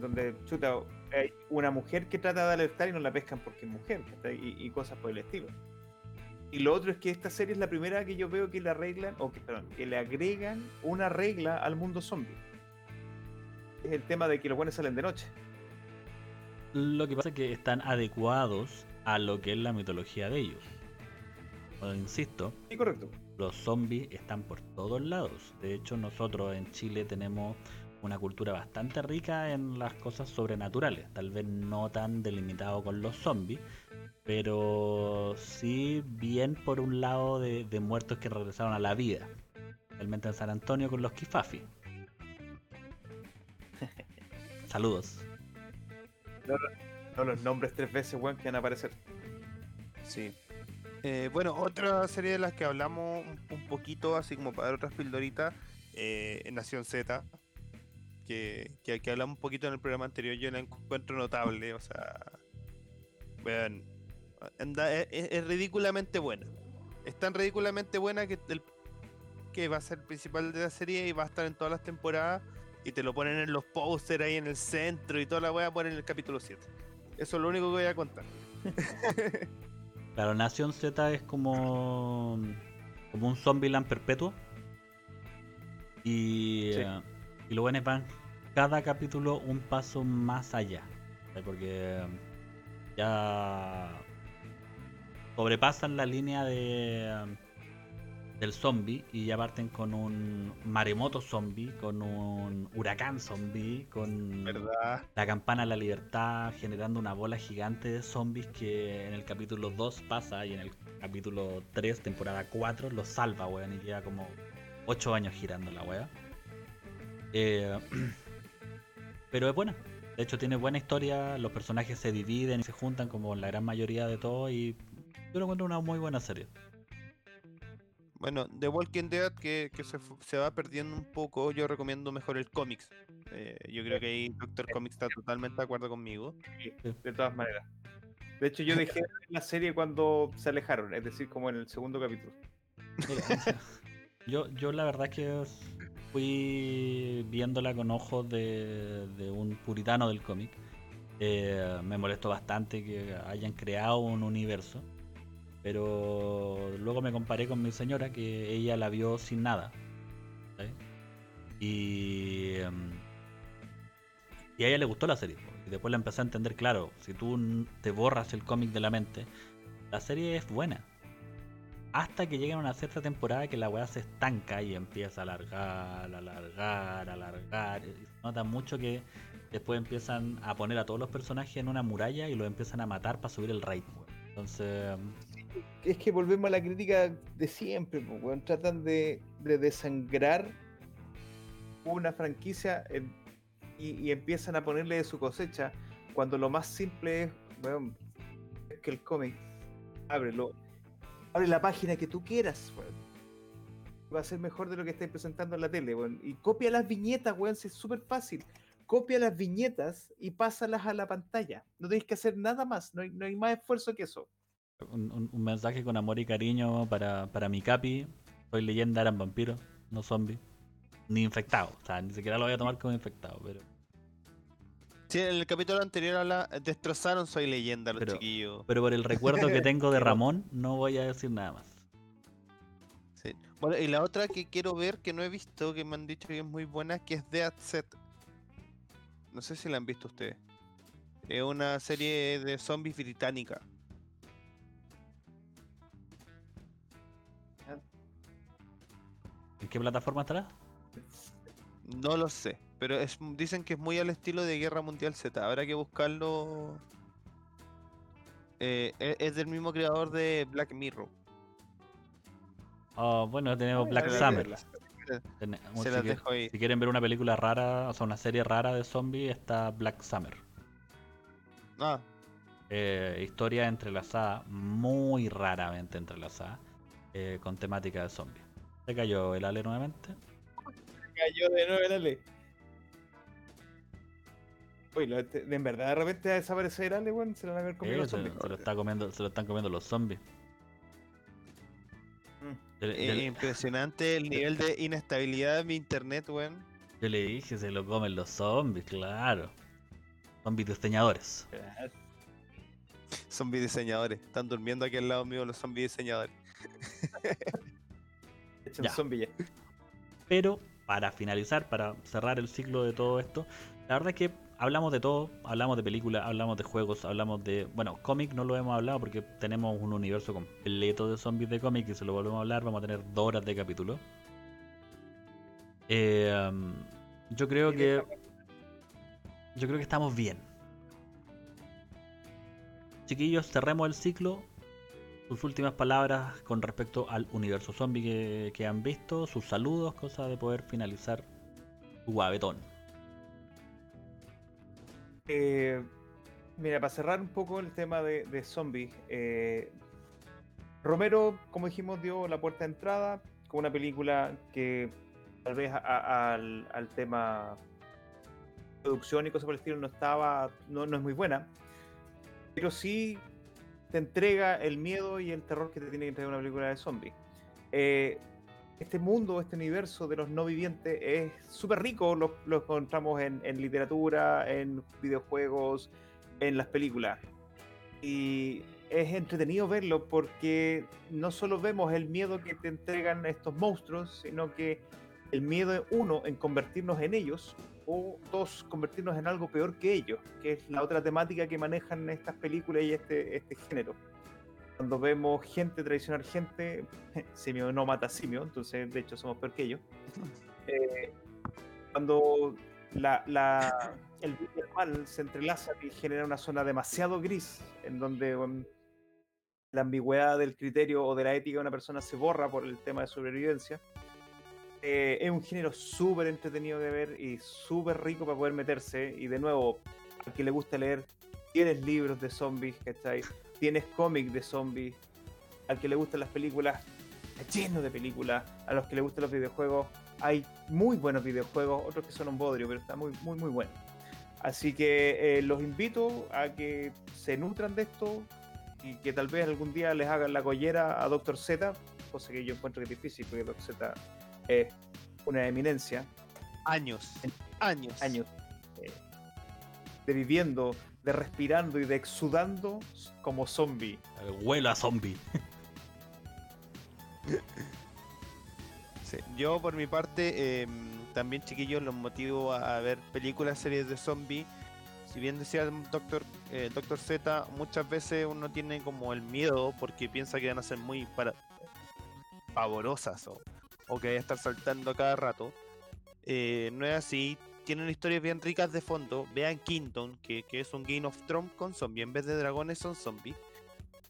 Donde, chuta, hay una mujer que trata de alertar y no la pescan porque es mujer, y, y cosas por el estilo. Y lo otro es que esta serie es la primera que yo veo que le arreglan, o que, perdón, que le agregan una regla al mundo zombie. Es el tema de que los buenos salen de noche. Lo que pasa es que están adecuados a lo que es la mitología de ellos. Bueno, insisto, Sí, correcto. los zombies están por todos lados. De hecho, nosotros en Chile tenemos una cultura bastante rica en las cosas sobrenaturales. Tal vez no tan delimitado con los zombies, pero sí bien por un lado de, de muertos que regresaron a la vida. Realmente en San Antonio con los Kifafi. [laughs] Saludos. No los nombres tres veces, weón, que van a aparecer. Sí. Eh, bueno, otra serie de las que hablamos un, un poquito, así como para dar otras pildoritas, eh, Nación Z, que, que, que hablamos un poquito en el programa anterior, yo la encuentro notable, o sea, vean, anda- es, ridículamente buena. Es tan ridículamente buena que, el, que va a ser el principal de la serie y va a estar en todas las temporadas y te lo ponen en los posters ahí en el centro y toda la a poner en el capítulo 7. Eso es lo único que voy a contar. [laughs] Claro, Nación Z es como, como un Zombieland perpetuo. Y, Sí. eh, y los buenos van cada capítulo un paso más allá. Porque ya sobrepasan la línea de del zombie y ya parten con un maremoto zombie, con un huracán zombie, con ¿Verdad? la campana de la libertad generando una bola gigante de zombies que en el capítulo 2 pasa y en el capítulo 3, temporada 4, lo salva, weón, y lleva como 8 años girando la weá. Eh, [clears throat] pero es buena. De hecho, tiene buena historia. Los personajes se dividen y se juntan como la gran mayoría de todo. Y yo lo encuentro una muy buena serie. Bueno, The Walking Dead que, que se, va perdiendo un poco, yo recomiendo mejor el cómics. Eh, yo creo que ahí Doctor Comics está totalmente de acuerdo conmigo. de todas maneras. De hecho, yo dejé la serie cuando se alejaron, es decir, como en el segundo capítulo. Mira, [laughs] yo, yo la verdad es que fui viéndola con ojos de, un puritano del cómic. Eh, me molestó bastante que hayan creado un universo. Pero luego me comparé con mi señora que ella la vio sin nada. Y, em, y a ella le gustó la serie. Y después la empecé a entender, claro, si tú te borras el cómic de la mente, la serie es buena. Hasta que llega una cierta temporada que la weá se estanca y empieza a alargar, alargar, alargar. y se nota mucho que después empiezan a poner a todos los personajes en una muralla y los empiezan a matar para subir el raid. Entonces, Es que volvemos a la crítica de siempre, pues, weón. Tratan de, de desangrar una franquicia y empiezan a ponerle de su cosecha cuando lo más simple es, weón, es que el cómic, ábrelo, abre la página que tú quieras, weón. Va a ser mejor de lo que estáis presentando en la tele, weón. Y copia las viñetas, weón, si es súper fácil. Copia las viñetas y pásalas a la pantalla. No tenéis que hacer nada más, no hay, no hay más esfuerzo que eso. un, mensaje con amor y cariño para, para mi capi. Soy leyenda, eran vampiros, no zombies. Ni infectados. O sea, ni siquiera lo voy a tomar como infectado, pero. Sí, en el capítulo anterior habla, destrozaron Soy Leyenda, los Pero- chiquillos. Pero por el recuerdo que [laughs] tengo de Ramón, no voy a decir nada más. Sí. Bueno, y la otra que quiero ver, que no he visto, que me han dicho que es muy buena, que es Dead Set. No sé si la han visto ustedes. Es una serie de zombies británica. ¿En qué plataforma estará? No lo sé, pero es, dicen que es muy al estilo de Guerra Mundial Z. Habrá que buscarlo. Eh, e- es del mismo creador de Black Mirror. Oh, bueno, tenemos Ay, Black Summer. Se si, las dejo ahí. si quieren ver una película rara, o sea, una serie rara de zombies, está Black Summer. Ah, Eh, historia entrelazada, muy raramente entrelazada, eh, con temática de zombies. Se cayó el Ale nuevamente. cayó de nuevo el Ale. Lo- te- de en verdad de repente va a desaparecer Ale, weón. Se lo van a ver comido Eh, los se, zombies. se lo está comiendo, se lo están comiendo los zombies. Mm. Yo, le- yo eh, impresionante el nivel de inestabilidad de mi internet, weón. yo le dije, se lo comen los zombies, claro. Zombies diseñadores. Zombie diseñadores. Están durmiendo aquí al lado mío los zombie diseñadores. [laughs] Ya. zombie ya. Pero para finalizar, para cerrar el ciclo de todo esto, la verdad es que hablamos de todo, hablamos de películas, hablamos de juegos, hablamos de, bueno, cómic no lo hemos hablado porque tenemos un universo completo de zombies de cómic y si lo volvemos a hablar vamos a tener dos horas de capítulo. Eh, um, yo creo que yo creo que estamos bien. Chiquillos, cerremos el ciclo. Sus últimas palabras con respecto al universo zombie que, que han visto, sus saludos, cosa de poder finalizar su guabetón. Eh, mira, para cerrar un poco el tema de, de zombies, eh, Romero, como dijimos, dio la puerta de entrada con una película que tal vez al, tema producción y cosas por el estilo no estaba, no, no es muy buena, pero sí te entrega el miedo y el terror que te tiene que entregar una película de zombies. Eh, este mundo, este universo de los no vivientes es súper rico, lo, lo encontramos en, en literatura, en videojuegos, en las películas. Y es entretenido verlo porque no solo vemos el miedo que te entregan estos monstruos, sino que el miedo de uno en convertirnos en ellos o dos, convertirnos en algo peor que ellos, que es la otra temática que manejan estas películas y este, este género. Cuando vemos gente traicionar gente, [laughs] simio no mata simio, entonces de hecho somos peor que ellos. [laughs] Eh, cuando la, la- el bien y el mal se entrelazan y genera una zona demasiado gris, en donde la ambigüedad del criterio o de la ética de una persona se borra por el tema de sobrevivencia. Eh, es un género súper entretenido de ver y súper rico para poder meterse. Y de nuevo, al que le gusta leer, tienes libros de zombies, ¿cachai? Tienes cómics de zombies. Al que le gustan las películas, está lleno de películas. A los que le gustan los videojuegos, hay muy buenos videojuegos, otros que son un bodrio, pero está muy, muy, muy bueno. Así que eh, los invito a que se nutran de esto y que tal vez algún día les hagan la collera a Dr. Z, cosa que yo encuentro que es difícil porque Dr. Z es una eminencia, Años. Años. años eh, de viviendo, de respirando y de exudando como zombie. Huelo a zombie. Sí, Yo por mi parte, em, también chiquillos, los motivo a, a ver películas, series de zombies. Si bien decía el Doctor, eh, Doctor Z, muchas veces uno tiene como el miedo porque piensa que van a ser muy para pavorosas o, o que vaya a estar saltando a cada rato. Eh, no es así. Tienen historias bien ricas de fondo. Vean Kingdom, que, es un Game of Thrones con zombies. En vez de dragones son zombies.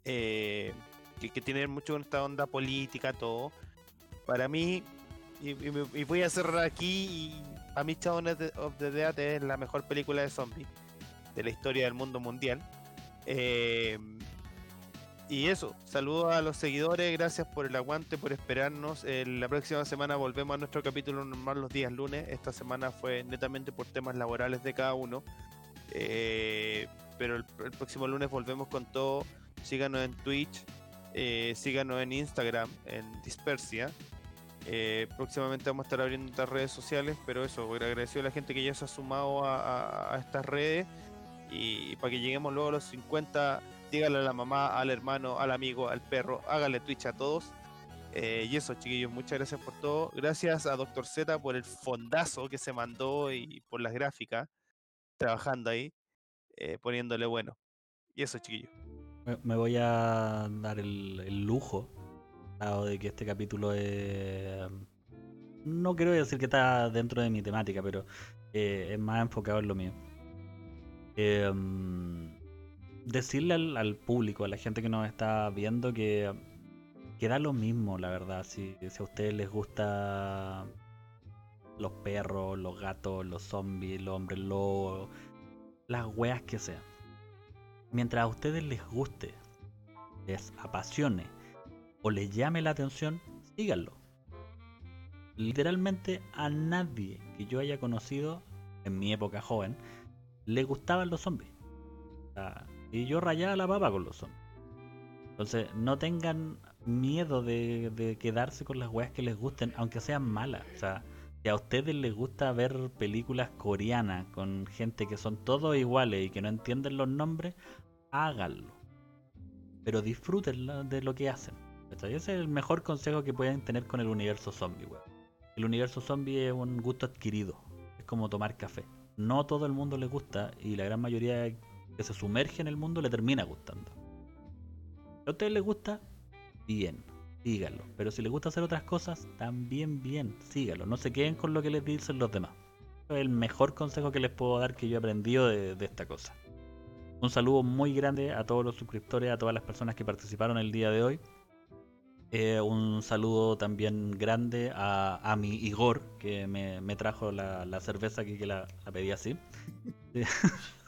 Eh, que, que tiene mucho con esta onda política, todo. Para mí, y, y voy a cerrar aquí, y a mí Shaun of the Dead es la mejor película de zombies de la historia del mundo mundial. Eh, y eso, saludos a los seguidores, gracias por el aguante, por esperarnos. La próxima semana volvemos a nuestro capítulo normal los días lunes. Esta semana fue netamente por temas laborales de cada uno. Eh, pero el, próximo lunes volvemos con todo. Síganos en Twitch, eh, síganos en Instagram, en Dispersia. Eh, próximamente vamos a estar abriendo otras redes sociales, pero eso, agradecido a la gente que ya se ha sumado a, estas redes y, para que lleguemos luego a los 50, dígale a la mamá, al hermano, al amigo, al perro, hágale Twitch a todos. Eh, y eso, chiquillos, muchas gracias por todo. Gracias a Dr. Z por el fondazo que se mandó y por las gráficas, trabajando ahí, eh, poniéndole bueno. Y eso, chiquillos. Me, voy a dar el, lujo, dado de que este capítulo es... No quiero decir que está dentro de mi temática, pero eh, es más enfocado en lo mío. Eh, decirle al, público, a la gente que nos está viendo, que, que da lo mismo, la verdad. Si, si a ustedes les gusta los perros, los gatos, los zombies, los hombres lobos, las weas que sean mientras a ustedes les guste, les apasione o les llame la atención, síganlo. Literalmente a nadie que yo haya conocido en mi época joven le gustaban los zombies. O sea, y yo rayaba la papa con los zombies. Entonces, no tengan miedo de, quedarse con las weas que les gusten, aunque sean malas. O sea, si a ustedes les gusta ver películas coreanas con gente que son todos iguales y que no entienden los nombres, háganlo. Pero disfruten de lo que hacen. Ese es el mejor consejo que pueden tener con el universo zombie, weón. El universo zombie es un gusto adquirido. Es como tomar café. No todo el mundo le gusta y la gran mayoría que se sumerge en el mundo le termina gustando. Si a ustedes les gusta, bien, síganlo. Pero si les gusta hacer otras cosas, también bien, síganlo. No se queden con lo que les dicen los demás. Eso es el mejor consejo que les puedo dar que yo he aprendido de, de esta cosa. Un saludo muy grande a todos los suscriptores, a todas las personas que participaron el día de hoy. Eh, un saludo también grande a, a mi Igor, que me, me trajo la, la cerveza aquí, que la, la pedí así. [laughs]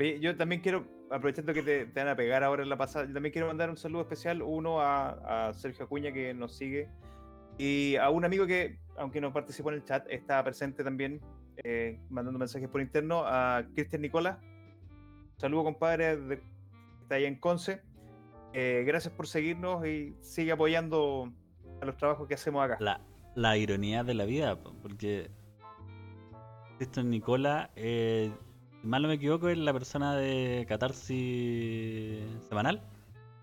Oye, yo también quiero, aprovechando que te, te van a pegar ahora en la pasada, yo también quiero mandar un saludo especial, uno a, a Sergio Acuña que nos sigue y a un amigo que, aunque no participó en el chat, está presente también, eh, mandando mensajes por interno, a Cristian Nicolás. Saludo, compadre, de, está ahí en Conce. Eh, gracias por seguirnos y sigue apoyando a los trabajos que hacemos acá. La, la ironía de la vida, po, porque Cristian Nicola, eh, si mal no me equivoco, es la persona de Catarsis Semanal.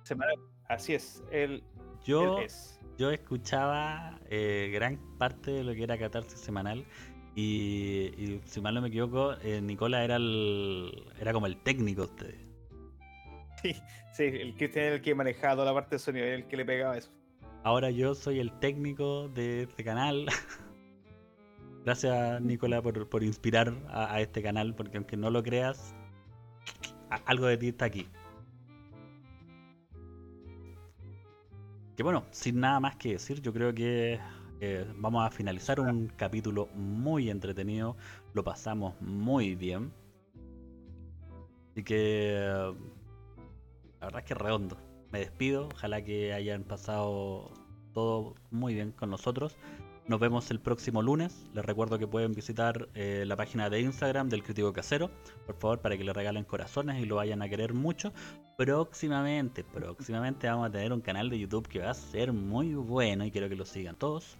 Semana- Así es, él, Yo, él es. yo escuchaba eh, gran parte de lo que era Catarsis Semanal. Y, y si mal no me equivoco, eh, Nicola era el, era como el técnico de ustedes. Sí, el Cristian era el que manejaba toda la parte de sonido, era el que le pegaba eso. Ahora yo soy el técnico de este canal. [laughs] Gracias, Nicola, por, inspirar a, este canal, porque aunque no lo creas, algo de ti está aquí. Que bueno, sin nada más que decir, yo creo que eh, vamos a finalizar un capítulo muy entretenido. Lo pasamos muy bien. Así que la verdad es que redondo. Me despido. Ojalá que hayan pasado todo muy bien con nosotros. Nos vemos el próximo lunes. Les recuerdo que pueden visitar eh, la página de Instagram del Crítico Casero, por favor, para que le regalen corazones y lo vayan a querer mucho. Próximamente, próximamente vamos a tener un canal de YouTube que va a ser muy bueno y quiero que lo sigan todos.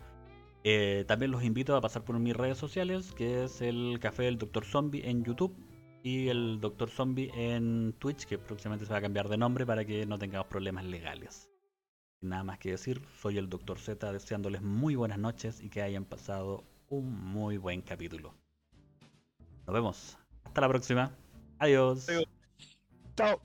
Eh, también los invito a pasar por mis redes sociales, que es el Café del Dr. Zombie en YouTube y el Dr. Zombie en Twitch, que próximamente se va a cambiar de nombre para que no tengamos problemas legales. Nada más que decir, soy el Dr. Z deseándoles muy buenas noches y que hayan pasado un muy buen capítulo. Nos vemos. Hasta la próxima. Adiós. Adiós. Chao.